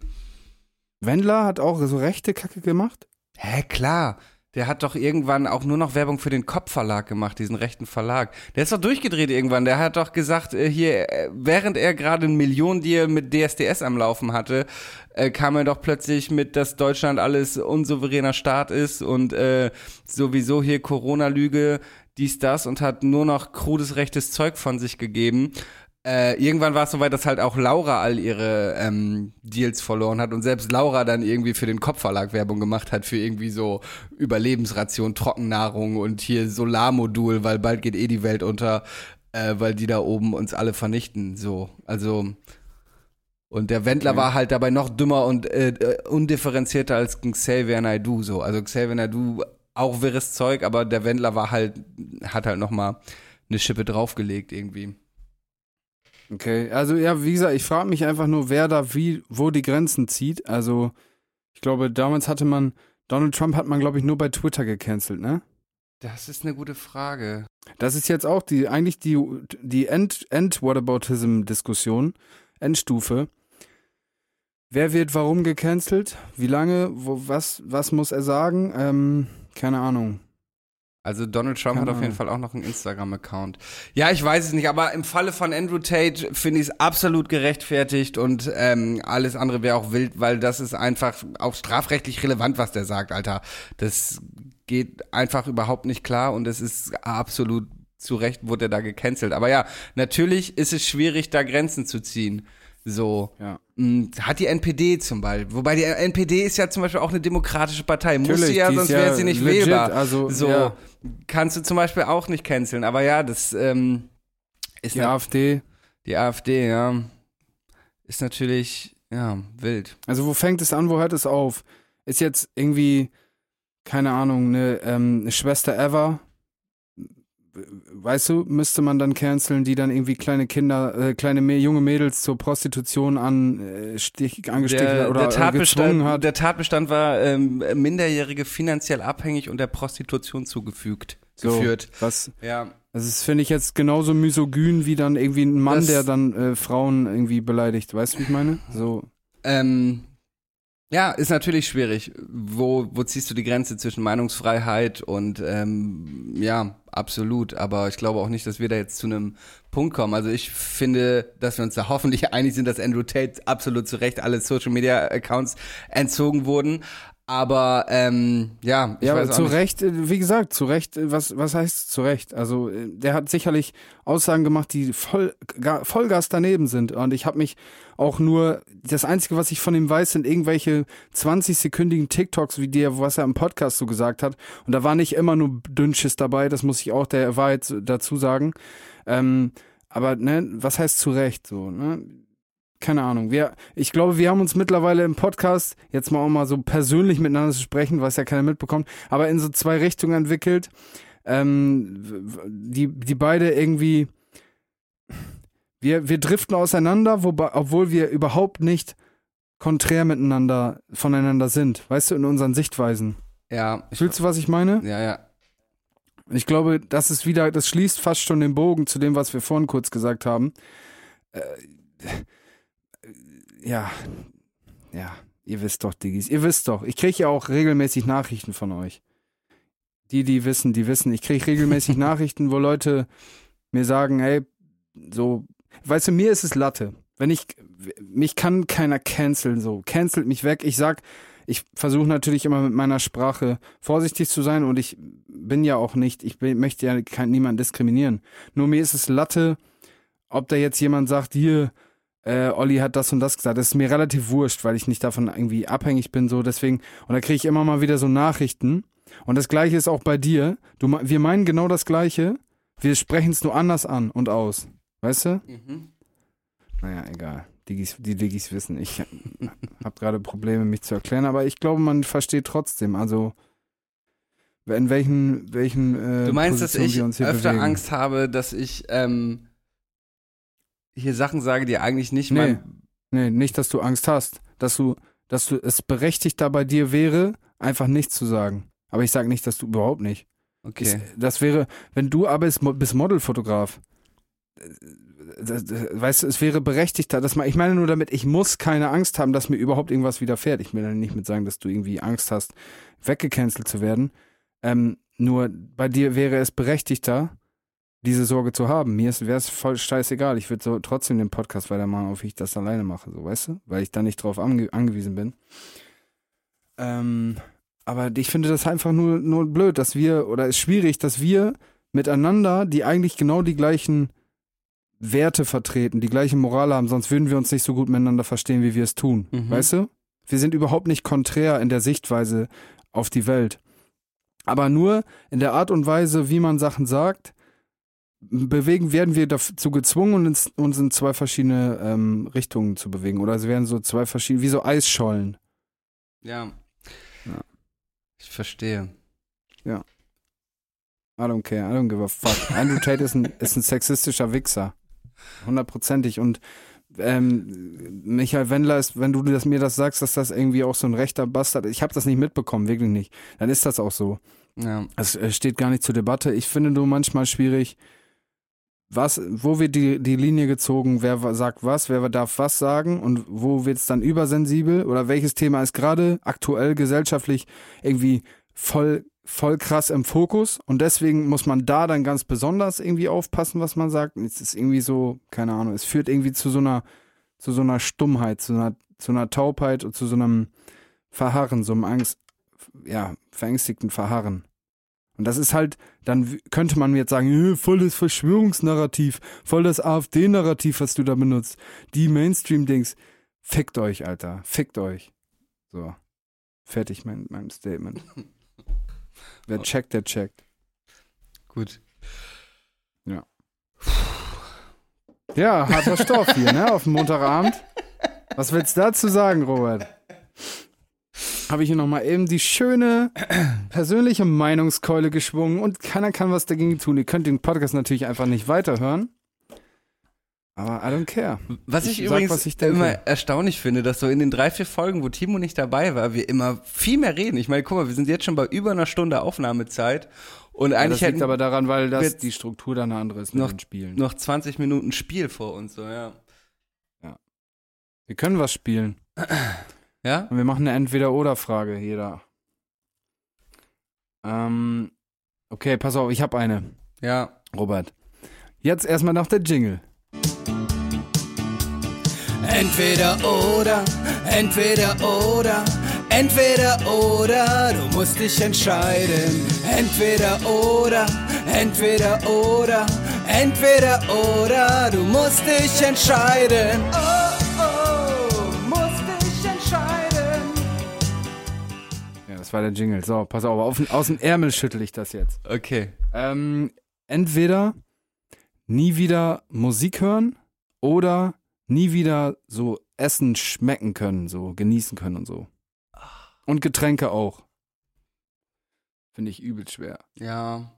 Wendler hat auch so rechte Kacke gemacht? Hä, klar. Der hat doch irgendwann auch nur noch Werbung für den Kopfverlag gemacht, diesen rechten Verlag. Der ist doch durchgedreht irgendwann. Der hat doch gesagt, äh, hier, äh, während er gerade einen Millionendeal mit DSDS am Laufen hatte, äh, kam er doch plötzlich mit, dass Deutschland alles unsouveräner Staat ist und äh, sowieso hier Corona-Lüge, dies, das und hat nur noch krudes rechtes Zeug von sich gegeben. Äh, irgendwann war es soweit, dass halt auch Laura all ihre ähm, Deals verloren hat und selbst Laura dann irgendwie für den Kopfverlag Werbung gemacht hat für irgendwie so Überlebensration, Trockennahrung und hier Solarmodul, weil bald geht eh die Welt unter, äh, weil die da oben uns alle vernichten. So, also und der Wendler war halt dabei noch dümmer und äh, äh, undifferenzierter als Xavier Naidoo so. Also Xavier Naidoo auch wirres Zeug, aber der Wendler war halt hat halt noch mal eine Schippe draufgelegt irgendwie. Okay, also ja, wie gesagt, ich frage mich einfach nur, wer da wie, wo die Grenzen zieht. Also, ich glaube, damals hatte man, Donald Trump hat man, glaube ich, nur bei Twitter gecancelt, ne? Das ist eine gute Frage. Das ist jetzt auch die, eigentlich die, die End, End-Whataboutism-Diskussion, Endstufe. Wer wird warum gecancelt? Wie lange? Wo, was, was muss er sagen? Ähm, keine Ahnung. Also Donald Trump Keine hat auf jeden Ahnung. Fall auch noch einen Instagram-Account. Ja, ich weiß es nicht, aber im Falle von Andrew Tate finde ich es absolut gerechtfertigt und ähm, alles andere wäre auch wild, weil das ist einfach auch strafrechtlich relevant, was der sagt, Alter. Das geht einfach überhaupt nicht klar und es ist absolut zu Recht wurde er da gecancelt. Aber ja, natürlich ist es schwierig, da Grenzen zu ziehen. So. Ja. Mm, Hat die NPD zum Beispiel. Wobei die NPD ist ja zum Beispiel auch eine demokratische Partei. Muss Natürlich, sie ja, sonst ja wäre sie nicht legit, wählbar. also, so ja. kannst du zum Beispiel auch nicht canceln. Aber ja, das ähm, ist Die AfD. die AfD, ja. Ist natürlich, ja, wild. Also wo fängt es an, wo hört es auf? Ist jetzt irgendwie, keine Ahnung, eine, ähm, eine Schwester Ever, weißt du, müsste man dann canceln, die dann irgendwie kleine Kinder, äh, kleine junge Mädels zur Prostitution an, äh, stich, angesteckt hat oder der, Tatbestand, hat. der Tatbestand war ähm, Minderjährige finanziell abhängig und der Prostitution zugefügt. So, Geführt. Was, Ja. also das finde ich jetzt genauso misogyn wie dann irgendwie ein Mann, Das- der dann äh, Frauen irgendwie beleidigt. Weißt du, wie ich meine? So. Ähm, ja, ist natürlich schwierig. Wo, wo ziehst du die Grenze zwischen Meinungsfreiheit und ähm, ja, absolut. Aber ich glaube auch nicht, dass wir da jetzt zu einem Punkt kommen. Also ich finde, dass wir uns da hoffentlich einig sind, dass Andrew Tate absolut zu Recht alle Social Media Accounts entzogen wurden. Aber ähm, ja, ich ja, weiß zu nicht. Recht, äh, wie gesagt, zu Recht, äh, was, was heißt zu Recht? Also, äh, der hat sicherlich Aussagen gemacht, die voll, ga, Vollgas daneben sind. Und ich habe mich auch nur, das Einzige, was ich von ihm weiß, sind irgendwelche 20-sekündigen TikToks, wie der, was er im Podcast so gesagt hat. Und da war nicht immer nur Dünnschiss dabei, das muss ich auch der Wahrheit dazu sagen. Ähm, aber, ne, was heißt zu Recht so, ne? Keine Ahnung. Wir, ich glaube, wir haben uns mittlerweile im Podcast jetzt mal auch mal so persönlich miteinander zu sprechen, was ja keiner mitbekommt, aber in so zwei Richtungen entwickelt, ähm, die, die beide irgendwie, wir, wir driften auseinander, wobei, obwohl wir überhaupt nicht konträr miteinander, voneinander sind, weißt du, in unseren Sichtweisen. Ja, ich, Fühlst du, was ich meine? ja, ja. Ich glaube, das ist wieder, das schließt fast schon den Bogen zu dem, was wir vorhin kurz gesagt haben. Äh, ja, ja, ihr wisst doch, Diggis, ihr wisst doch, ich kriege ja auch regelmäßig Nachrichten von euch. Die, die wissen, die wissen, ich kriege regelmäßig Nachrichten, wo Leute mir sagen, hey, so, weißt du, mir ist es Latte. Wenn ich, mich kann keiner canceln, so, cancelt mich weg. Ich sag, ich versuche natürlich immer mit meiner Sprache vorsichtig zu sein und ich bin ja auch nicht, ich bin, möchte ja kein, niemanden diskriminieren. Nur mir ist es Latte, ob da jetzt jemand sagt, hier, äh, Olli hat das und das gesagt. Das ist mir relativ wurscht, weil ich nicht davon irgendwie abhängig bin, so deswegen. Und da kriege ich immer mal wieder so Nachrichten. Und das Gleiche ist auch bei dir. Du, wir meinen genau das Gleiche. Wir sprechen es nur anders an und aus. Weißt du? Mhm. Naja, egal. Diggis, die Diggis wissen, ich habe gerade Probleme, mich zu erklären, aber ich glaube, man versteht trotzdem. Also, in welchen, welchen äh, Du meinst, dass Positionen ich uns hier öfter bewegen. Angst habe, dass ich ähm, hier Sachen sage, die eigentlich nicht Nee. mein Nee, nicht, dass du Angst hast. Dass du, dass du es berechtigt da bei dir wäre, einfach nichts zu sagen. Aber ich sage nicht, dass du überhaupt nicht. Okay. Ich, das wäre, wenn du aber bist, Modelfotograf. äh, das- das- Weißt du, es wäre berechtigter, dass man, ich meine nur damit, ich muss keine Angst haben, dass mir überhaupt irgendwas widerfährt. Ich will dann nicht mit sagen, dass du irgendwie Angst hast, weggecancelt zu werden. Ähm, nur bei dir wäre es berechtigter, diese Sorge zu haben. Mir wäre es voll scheißegal. Ich würde so trotzdem den Podcast weitermachen, auf wie ich das alleine mache, so weißt du? Weil ich da nicht drauf ange angewiesen bin. Ähm, aber ich finde das einfach nur, nur blöd, dass wir, oder es ist schwierig, dass wir miteinander, die eigentlich genau die gleichen Werte vertreten, die gleiche Moral haben, sonst würden wir uns nicht so gut miteinander verstehen, wie wir es tun. Mhm. Weißt du? Wir sind überhaupt nicht konträr in der Sichtweise auf die Welt. Aber nur in der Art und Weise, wie man Sachen sagt, bewegen, werden wir dazu gezwungen, uns, uns in zwei verschiedene ähm, Richtungen zu bewegen. Oder es werden so zwei verschiedene, wie so Eisschollen. Ja. Ja. Ich verstehe. I don't care, I don't give a fuck. Andrew Tate ist ein, ist ein sexistischer Wichser. Hundertprozentig. Und ähm, Michael Wendler ist, wenn du das, mir das sagst, dass das irgendwie auch so ein rechter Bastard ist, ich habe das nicht mitbekommen, wirklich nicht. Dann ist das auch so. Ja. Es steht gar nicht zur Debatte. Ich finde nur manchmal schwierig, was, wo wird die, die Linie gezogen, wer sagt was, wer darf was sagen? Und wo wird es dann übersensibel? Oder welches Thema ist gerade aktuell gesellschaftlich irgendwie voll, voll krass im Fokus? Und deswegen muss man da dann ganz besonders irgendwie aufpassen, was man sagt. Und Es ist irgendwie so, keine Ahnung, es führt irgendwie zu so einer, zu so einer Stummheit, zu einer, zu einer Taubheit und zu so einem Verharren, so einem Angst, ja, verängstigten Verharren. Und das ist halt, dann könnte man jetzt sagen, "Äh, voll das Verschwörungsnarrativ, voll das AfD-Narrativ, was du da benutzt. Die Mainstream-Dings. Fickt euch, Alter. Fickt euch. So. Fertig mein, mein Statement. Wer checkt, der checkt. Gut. Ja, harter Stoff hier, ne, auf dem Montagabend. Was willst du dazu sagen, Robert? Habe ich hier nochmal eben die schöne persönliche Meinungskeule geschwungen und keiner kann was dagegen tun. Ihr könnt den Podcast natürlich einfach nicht weiterhören. Aber I don't care. Was ich, Ich sag, übrigens was ich immer erstaunlich finde, dass so in den drei, vier Folgen, wo Timo nicht dabei war, wir immer viel mehr reden. Ich meine, guck mal, wir sind jetzt schon bei über einer Stunde Aufnahmezeit und Ja, eigentlich das liegt aber daran, weil das die Struktur dann eine andere ist mit noch- den Spielen. noch 20 Minuten Spiel vor uns, so, ja. Wir können was spielen. Ja? Und wir machen eine Entweder-Oder-Frage, jeder. Ähm, okay, pass auf, ich habe eine. Ja. Robert. Jetzt erstmal noch der Jingle. Entweder oder, entweder oder, entweder oder, du musst dich entscheiden. Entweder oder, entweder oder, entweder oder, du musst dich entscheiden. Oh, das war der Jingle. So, pass auf, auf aus dem Ärmel schüttel ich das jetzt. Okay. Ähm, entweder nie wieder Musik hören oder nie wieder so Essen schmecken können, so genießen können und so. Und Getränke auch. Finde ich übel schwer. Ja.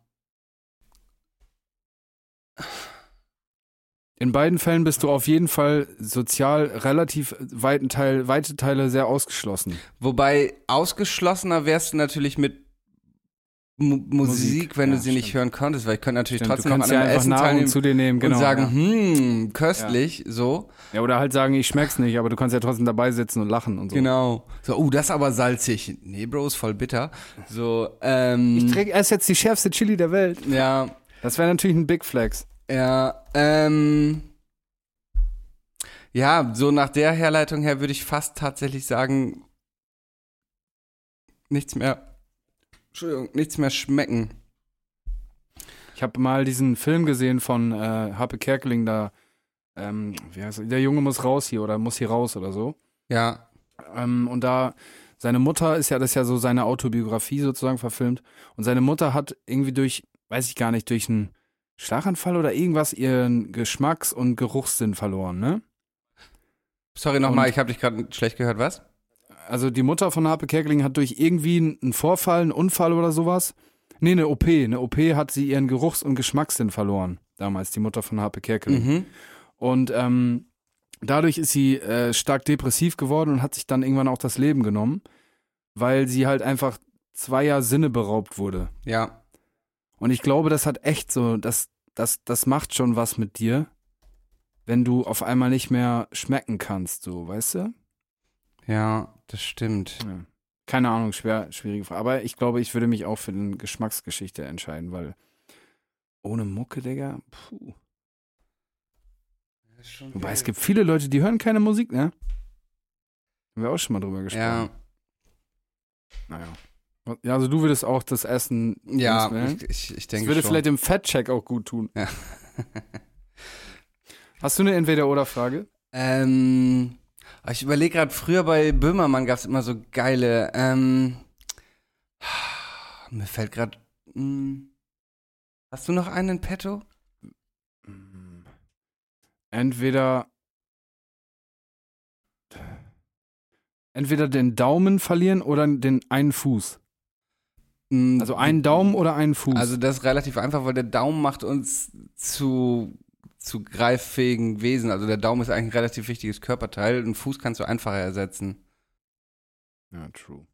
In beiden Fällen bist du auf jeden Fall sozial relativ weiten Teil, weite Teile sehr ausgeschlossen. Wobei ausgeschlossener wärst du natürlich mit Mu Musik, wenn ja, du sie nicht stimmt. hören konntest, weil ich könnte natürlich Stimmt, trotzdem noch an ja Essen Nahrung teilnehmen zu dir nehmen, genau. und sagen, ja. hm, köstlich, so. ja, oder halt sagen, ich schmeck's nicht, aber du kannst ja trotzdem dabei sitzen und lachen und so. Genau. So, oh, das ist aber salzig. Nee, Bro, ist voll bitter. So, ähm. Ich träg, esse jetzt die schärfste Chili der Welt. ja, Das wäre natürlich ein Big Flex. Ja, ähm. Ja, so nach der Herleitung her würde ich fast tatsächlich sagen, nichts mehr, Entschuldigung, nichts mehr schmecken. Ich habe mal diesen Film gesehen von äh, Harpe Kerkeling da. Ähm, wie heißt er? Der Junge muss raus hier oder muss hier raus oder so. Ja, Ähm, und da seine Mutter ist ja, das ist ja so seine Autobiografie sozusagen verfilmt. Und seine Mutter hat irgendwie durch, weiß ich gar nicht, durch einen Schlaganfall oder irgendwas ihren Geschmacks- und Geruchssinn verloren, ne? sorry nochmal, ich habe dich gerade schlecht gehört, was? Also die Mutter von Harpe Kerkeling hat durch irgendwie einen Vorfall, einen Unfall oder sowas. Nee, eine OP. Eine OP hat sie ihren Geruchs- und Geschmackssinn verloren. Damals, die Mutter von Harpe Kerkeling. Mhm. Und ähm, dadurch ist sie äh, stark depressiv geworden und hat sich dann irgendwann auch das Leben genommen, weil sie halt einfach zweier Sinne beraubt wurde. Ja, Und ich glaube, das hat echt so, das, das, das macht schon was mit dir, wenn du auf einmal nicht mehr schmecken kannst, so, weißt du? ja, das stimmt. Ja. Keine Ahnung, schwer, schwierige Frage. Aber ich glaube, ich würde mich auch für den Geschmacksgeschichte entscheiden, weil ohne Mucke, Digga, puh. Wobei es gibt viele Leute, die hören keine Musik, ne? Haben wir auch schon mal drüber gesprochen. Ja, Naja. Ja, also du würdest auch das Essen ja, ich, ich, ich Das denke würde schon. vielleicht dem Fettcheck auch gut tun. Hast du eine Entweder-Oder-Frage? Ähm, ich überlege gerade, früher bei Böhmermann gab es immer so geile, ähm, mir fällt gerade, hast du noch einen in petto? Entweder. Entweder den Daumen verlieren oder den einen Fuß. Mm, Also einen Daumen oder einen Fuß. Also das ist relativ einfach, weil der Daumen macht uns zu, zu greiffähigen Wesen. Also der Daumen ist eigentlich ein relativ wichtiges Körperteil. Einen Fuß kannst du einfacher ersetzen. Ja, true.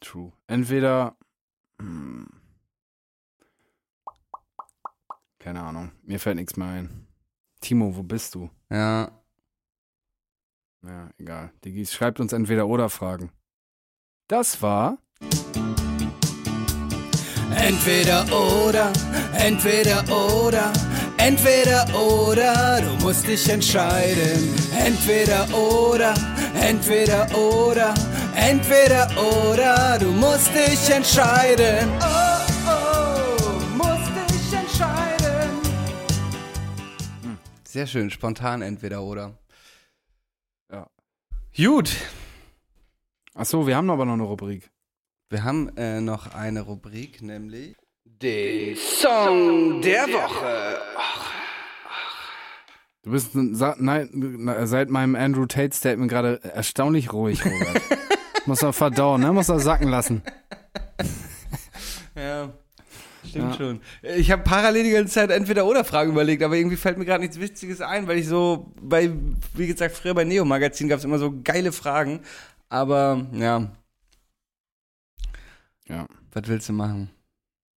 True. Entweder. Hm, keine Ahnung. Mir fällt nichts mehr ein. Timo, wo bist du? Ja. Ja, egal. Digis, schreibt uns entweder oder Fragen. Das war. Entweder oder, entweder oder, entweder oder, du musst dich entscheiden. Entweder oder, entweder oder, entweder oder, du musst dich entscheiden. Oh, oh, musst dich entscheiden. Sehr schön, spontan entweder oder. Ja. Gut. Achso, wir haben aber noch eine Rubrik. Wir haben äh, noch eine Rubrik, nämlich Den Song der Woche. Du bist nein, seit meinem Andrew Tate Statement gerade erstaunlich ruhig, Robert. Muss er verdauen, ne? Muss er sacken lassen. Ja, stimmt Ja. schon. Ich habe parallel die ganze Zeit entweder oder Fragen überlegt, aber irgendwie fällt mir gerade nichts Witziges ein, weil ich so bei, wie gesagt, früher bei Neo Magazin gab es immer so geile Fragen. Aber ja, Ja. was willst du machen?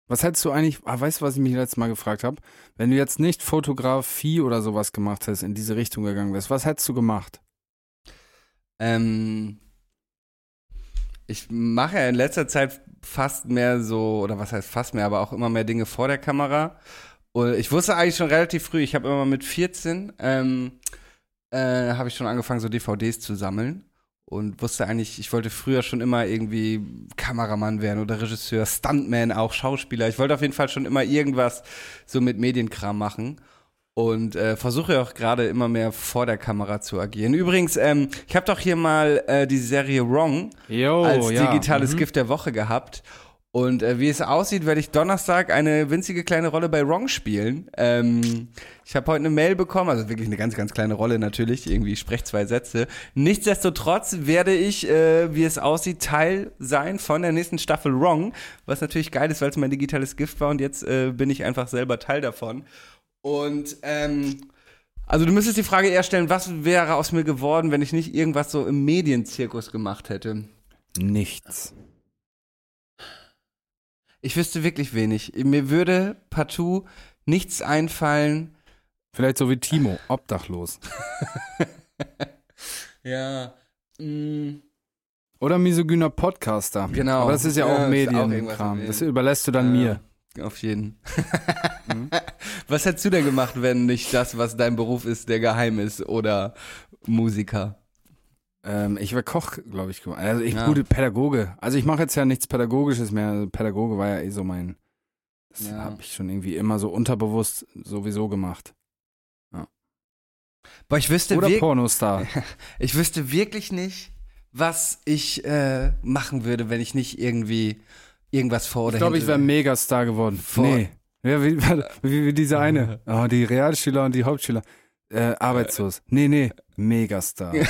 Was hättest du eigentlich, ah, weißt du, was ich mich letztes Mal gefragt habe? Wenn du jetzt nicht Fotografie oder sowas gemacht hättest, in diese Richtung gegangen wärst, was hättest du gemacht? Ähm, ich mache ja in letzter Zeit fast mehr so, oder was heißt fast mehr, aber auch immer mehr Dinge vor der Kamera. Und ich wusste eigentlich schon relativ früh, ich habe immer mit 14, ähm, äh, habe ich schon angefangen, so DVDs zu sammeln. Und wusste eigentlich, ich wollte früher schon immer irgendwie Kameramann werden oder Regisseur, Stuntman, auch Schauspieler. Ich wollte auf jeden Fall schon immer irgendwas so mit Medienkram machen und äh, versuche auch gerade immer mehr vor der Kamera zu agieren. Übrigens, ähm, ich habe doch hier mal äh, die Serie Wrong Jo, als Oh, ja. digitales mhm. Gift der Woche gehabt. Und äh, wie es aussieht, werde ich Donnerstag eine winzige kleine Rolle bei Wrong spielen. Ähm, ich habe heute eine Mail bekommen, also wirklich eine ganz, ganz kleine Rolle natürlich, irgendwie ich spreche zwei Sätze. Nichtsdestotrotz werde ich, äh, wie es aussieht, Teil sein von der nächsten Staffel Wrong, was natürlich geil ist, weil es mein digitales Gift war und jetzt äh, bin ich einfach selber Teil davon. Und ähm, also du müsstest die Frage eher stellen, was wäre aus mir geworden, wenn ich nicht irgendwas so im Medienzirkus gemacht hätte? Nichts. Ich wüsste wirklich wenig. Mir würde partout nichts einfallen. Vielleicht so wie Timo, obdachlos. Ja. mm, Oder misogyner Podcaster. Genau. Aber das ist ja Ja, auch Medienkram. Das überlässt du dann Ja. mir. Auf jeden. Was hättest du denn gemacht, wenn nicht das, was dein Beruf ist, der geheim ist oder Musiker? Ähm, ich wäre Koch, glaube ich. geworden. Also ich Ja. gute Pädagoge. Also ich mache jetzt ja nichts Pädagogisches mehr. Also Pädagoge war ja eh so mein. Das Ja. habe ich schon irgendwie immer so unterbewusst sowieso gemacht. Boah, ich wüsste, Oder Pornostar. ich wüsste wirklich nicht, was ich äh, machen würde, wenn ich nicht irgendwie irgendwas vor oder Ich glaube, ich wäre Megastar geworden. Vor- Nee. Ja, wie, wie, wie diese eine. Oh, die Realschüler und die Hauptschüler. Äh, arbeitslos. Nee, nee. Megastar.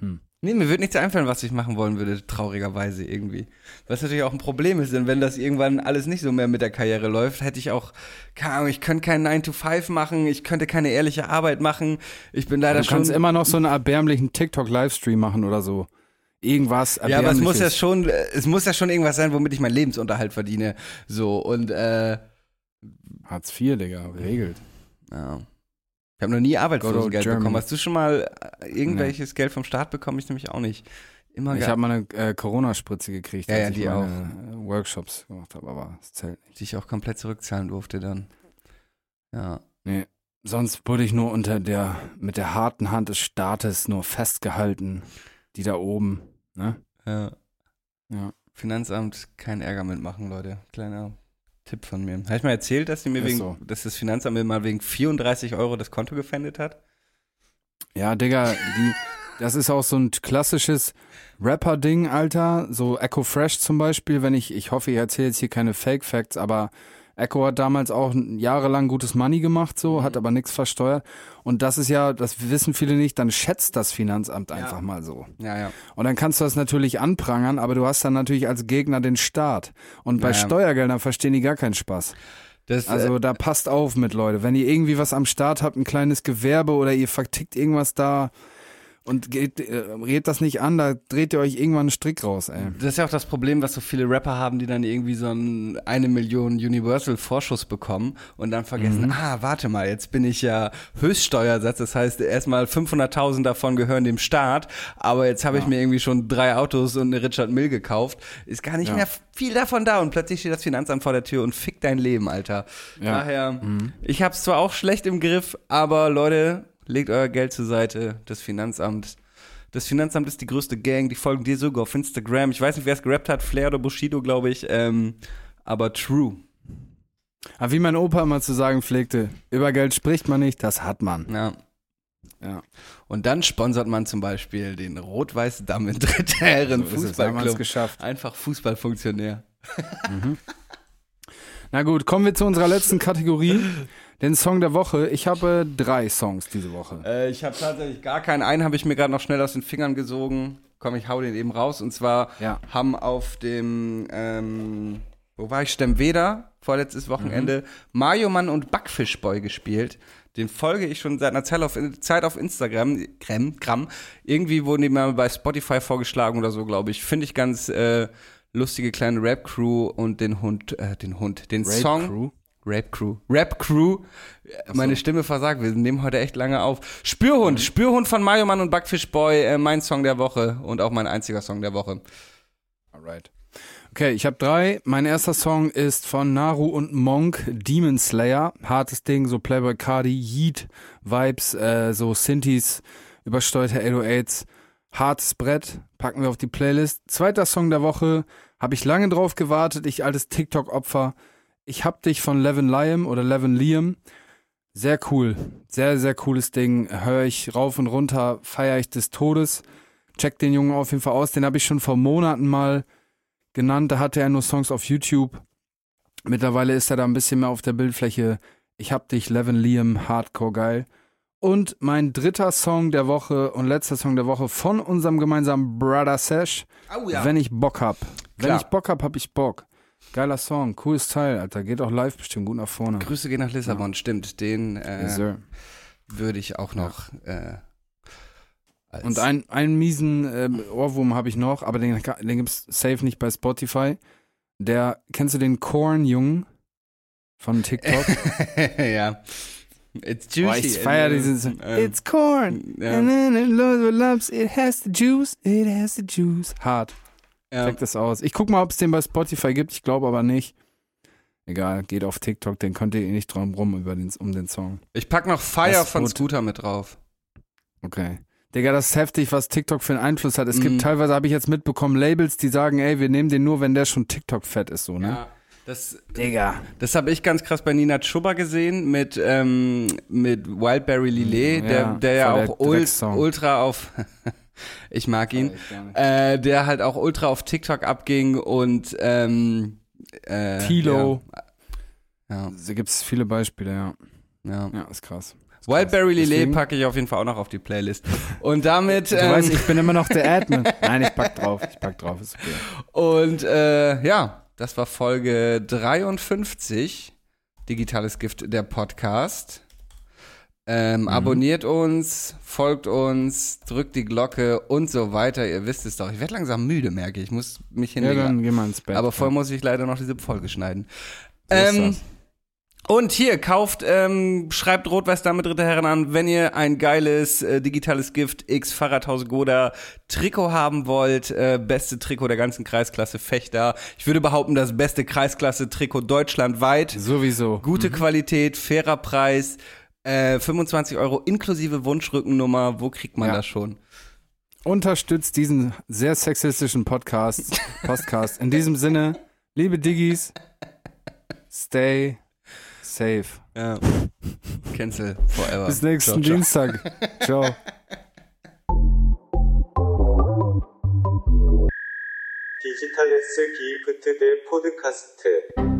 Hm. Nee, mir würde nichts einfallen, was ich machen wollen würde, traurigerweise irgendwie. Was natürlich auch ein Problem ist, denn wenn das irgendwann alles nicht so mehr mit der Karriere läuft, hätte ich auch, keine Ahnung, ich könnte keinen 9 to 5 machen, ich könnte keine ehrliche Arbeit machen. Ich bin leider Du schon. kannst immer noch so einen erbärmlichen TikTok-Livestream machen oder so. Irgendwas ja, aber es muss ja schon, es muss ja schon irgendwas sein, womit ich meinen Lebensunterhalt verdiene. So, und äh, Hartz IV, Digga, regelt. ja. Ich habe noch nie Arbeitslosengeld bekommen. Hast du schon mal äh, irgendwelches Geld vom Staat bekommen? Ich nämlich auch nicht. Immer Ich habe mal eine äh, Corona-Spritze gekriegt, Ja, als ja, ich die meine äh, Workshops gemacht habe, aber es zählt nicht. die ich auch komplett zurückzahlen durfte dann. Ja. Nee. Sonst wurde ich nur unter der, mit der harten Hand des Staates nur festgehalten. Die da oben, ne? Ja. Ja. Finanzamt keinen Ärger mitmachen, Leute. Kleiner Tipp von mir. Habe ich mal erzählt, dass, die mir wegen, so. dass das Finanzamt mir mal wegen 34 Euro das Konto gefändet hat? Ja, Digga, die, das ist auch so ein klassisches Rapper-Ding, Alter. So Echo Fresh zum Beispiel, wenn ich, ich hoffe, ich erzähle jetzt hier keine Fake Facts, aber Echo hat damals auch jahrelang gutes Money gemacht, so, hat aber nichts versteuert. Und das ist ja, das wissen viele nicht, dann schätzt das Finanzamt einfach mal so. Ja, ja. Und dann kannst du das natürlich anprangern, aber du hast dann natürlich als Gegner den Staat. Und bei Ja, ja. Steuergeldern verstehen die gar keinen Spaß. Das, Also da passt auf mit, Leute. Wenn ihr irgendwie was am Start habt, ein kleines Gewerbe oder ihr vertickt irgendwas da und geht, äh, redet das nicht an, da dreht ihr euch irgendwann einen Strick raus, ey. Das ist ja auch das Problem, was so viele Rapper haben, die dann irgendwie so ein eine Million Universal-Vorschuss bekommen und dann vergessen, ah, warte mal, jetzt bin ich ja Höchststeuersatz, das heißt erstmal 500.000 davon gehören dem Staat, aber jetzt habe ich mir irgendwie schon drei Autos und eine Richard Mill gekauft, ist gar nicht Ja. mehr viel davon da und plötzlich steht das Finanzamt vor der Tür und fickt dein Leben, Alter. Ja. Daher, ich hab's zwar auch schlecht im Griff, aber Leute, legt euer Geld zur Seite, das Finanzamt das Finanzamt ist die größte Gang, die folgen dir sogar auf Instagram. Ich weiß nicht, wer es gerappt hat, Flair oder Bushido, glaube ich. Ähm, aber true. Aber wie mein Opa immer zu sagen pflegte, über Geld spricht man nicht, das hat man. Ja. Ja. Und dann sponsert man zum Beispiel den Rot-Weiß Damm in Dritte Herren So Fußballclub. geschafft. Einfach Fußballfunktionär. Na gut, kommen wir zu unserer letzten Kategorie, den Song der Woche. Ich habe drei Songs diese Woche. Äh, ich habe tatsächlich gar keinen. Einen habe ich mir gerade noch schnell aus den Fingern gesogen. Komm, ich hau den eben raus. Und zwar Ja. haben auf dem, ähm, wo war ich, Stemweder, vorletztes Wochenende, Mario Mann und Backfischboy gespielt. Den folge ich schon seit einer Zeit auf, Zeit auf Instagram, Gramm, Gramm. Irgendwie wurden die mal bei Spotify vorgeschlagen oder so, glaube ich. Finde ich ganz äh, lustige kleine Rap-Crew und den Hund, äh, den Hund, den Rape Song. Crew? Rap Crew. Rap Crew. Meine Stimme versagt. Wir nehmen heute echt lange auf. Spürhund. Spürhund von Mario Mann und Backfish Boy. Äh, mein Song der Woche und auch mein einziger Song der Woche. Alright. Okay, ich habe drei. Mein erster Song ist von Naru und Monk, Demon Slayer. Hartes Ding, so Playboy Cardi, Yeet Vibes, äh, so Synthes, übersteuerte 808s. Hartes Brett, packen wir auf die Playlist. Zweiter Song der Woche, habe ich lange drauf gewartet, ich altes TikTok-Opfer. Ich hab dich von Levin Liam oder Levin Liam. Sehr cool, sehr, sehr cooles Ding. Höre ich rauf und runter, feiere ich des Todes. Check den Jungen auf jeden Fall aus. Den habe ich schon vor Monaten mal genannt. Da hatte er nur Songs auf YouTube. Mittlerweile ist er da ein bisschen mehr auf der Bildfläche. Ich hab dich, Levin Liam, Hardcore geil. Und mein dritter Song der Woche und letzter Song der Woche von unserem gemeinsamen Brother Sesh. Oh Wenn ich Bock hab. Wenn Klar. ich Bock hab, hab ich Bock. Geiler Song, cooles Teil, Alter. Geht auch live bestimmt gut nach vorne. Grüße gehen nach Lissabon. Stimmt. Den Yes, äh, sir. würde ich auch noch. Äh, als Und ein, einen miesen ähm, Ohrwurm habe ich noch, aber den, den gibt's safe nicht bei Spotify. Der, kennst du den Korn-Jungen von TikTok? ja. It's juicy. Boah, ich feier Äh, dieses. äh, It's corn. ja. And then it loves. It has the juice. It has the juice. Hart. Ja. Check das aus. Ich guck mal, ob es den bei Spotify gibt. Ich glaube aber nicht. Egal, geht auf TikTok, den könnt ihr eh nicht drum rum über den, um den Song. Ich pack noch Fire Das von Scooter mit drauf. Okay. Digga, das ist heftig, was TikTok für einen Einfluss hat. Es Mhm. gibt teilweise, habe ich jetzt mitbekommen, Labels, die sagen, ey, wir nehmen den nur, wenn der schon TikTok-fett ist, so, ne? Ja. Das, Digga. Das habe ich ganz krass bei Nina Chuba gesehen mit, ähm, mit Wildberry Lillet, Ja, der, der ja auch ul Dreckssong. ultra auf, ich mag ihn, äh, der halt auch ultra auf TikTok abging und ähm, äh, Tilo. Ja, Da gibt's viele Beispiele, ja. ja, ja. Ja, ist krass. Wildberry Lillet packe ich auf jeden Fall auch noch auf die Playlist. Und damit, Du ähm, weißt, ich bin immer noch der Admin. Nein, ich pack drauf. Ich pack drauf, ist okay. Und äh, ja, das war Folge 53, Digitales Gift, der Podcast. Ähm, Abonniert uns, folgt uns, drückt die Glocke und so weiter. Ihr wisst es doch. Ich werde langsam müde, merke ich. Ich muss mich Ja, hinlegen. dann geh mal ins Bett. Aber vorher muss ich leider noch diese Folge schneiden. So Ähm, und hier, kauft, ähm, schreibt Rot-Weiß Dame Dritte Herren an, wenn ihr ein geiles äh, digitales Gift X Fahrradhaus Goda Trikot haben wollt. Äh, beste Trikot der ganzen Kreisklasse Fechter. Ich würde behaupten, das beste Kreisklasse Trikot deutschlandweit. Sowieso. Gute Qualität, fairer Preis. Äh, 25 Euro inklusive Wunschrückennummer. Wo kriegt man Ja. das schon? unterstützt diesen sehr sexistischen Podcast. Podcast. In diesem Sinne, liebe Diggis, stay safe. Ja. Cancel forever. Bis nächsten Ciao, ciao. Dienstag. Ciao. 디지털 S 기프트 대 포드카스트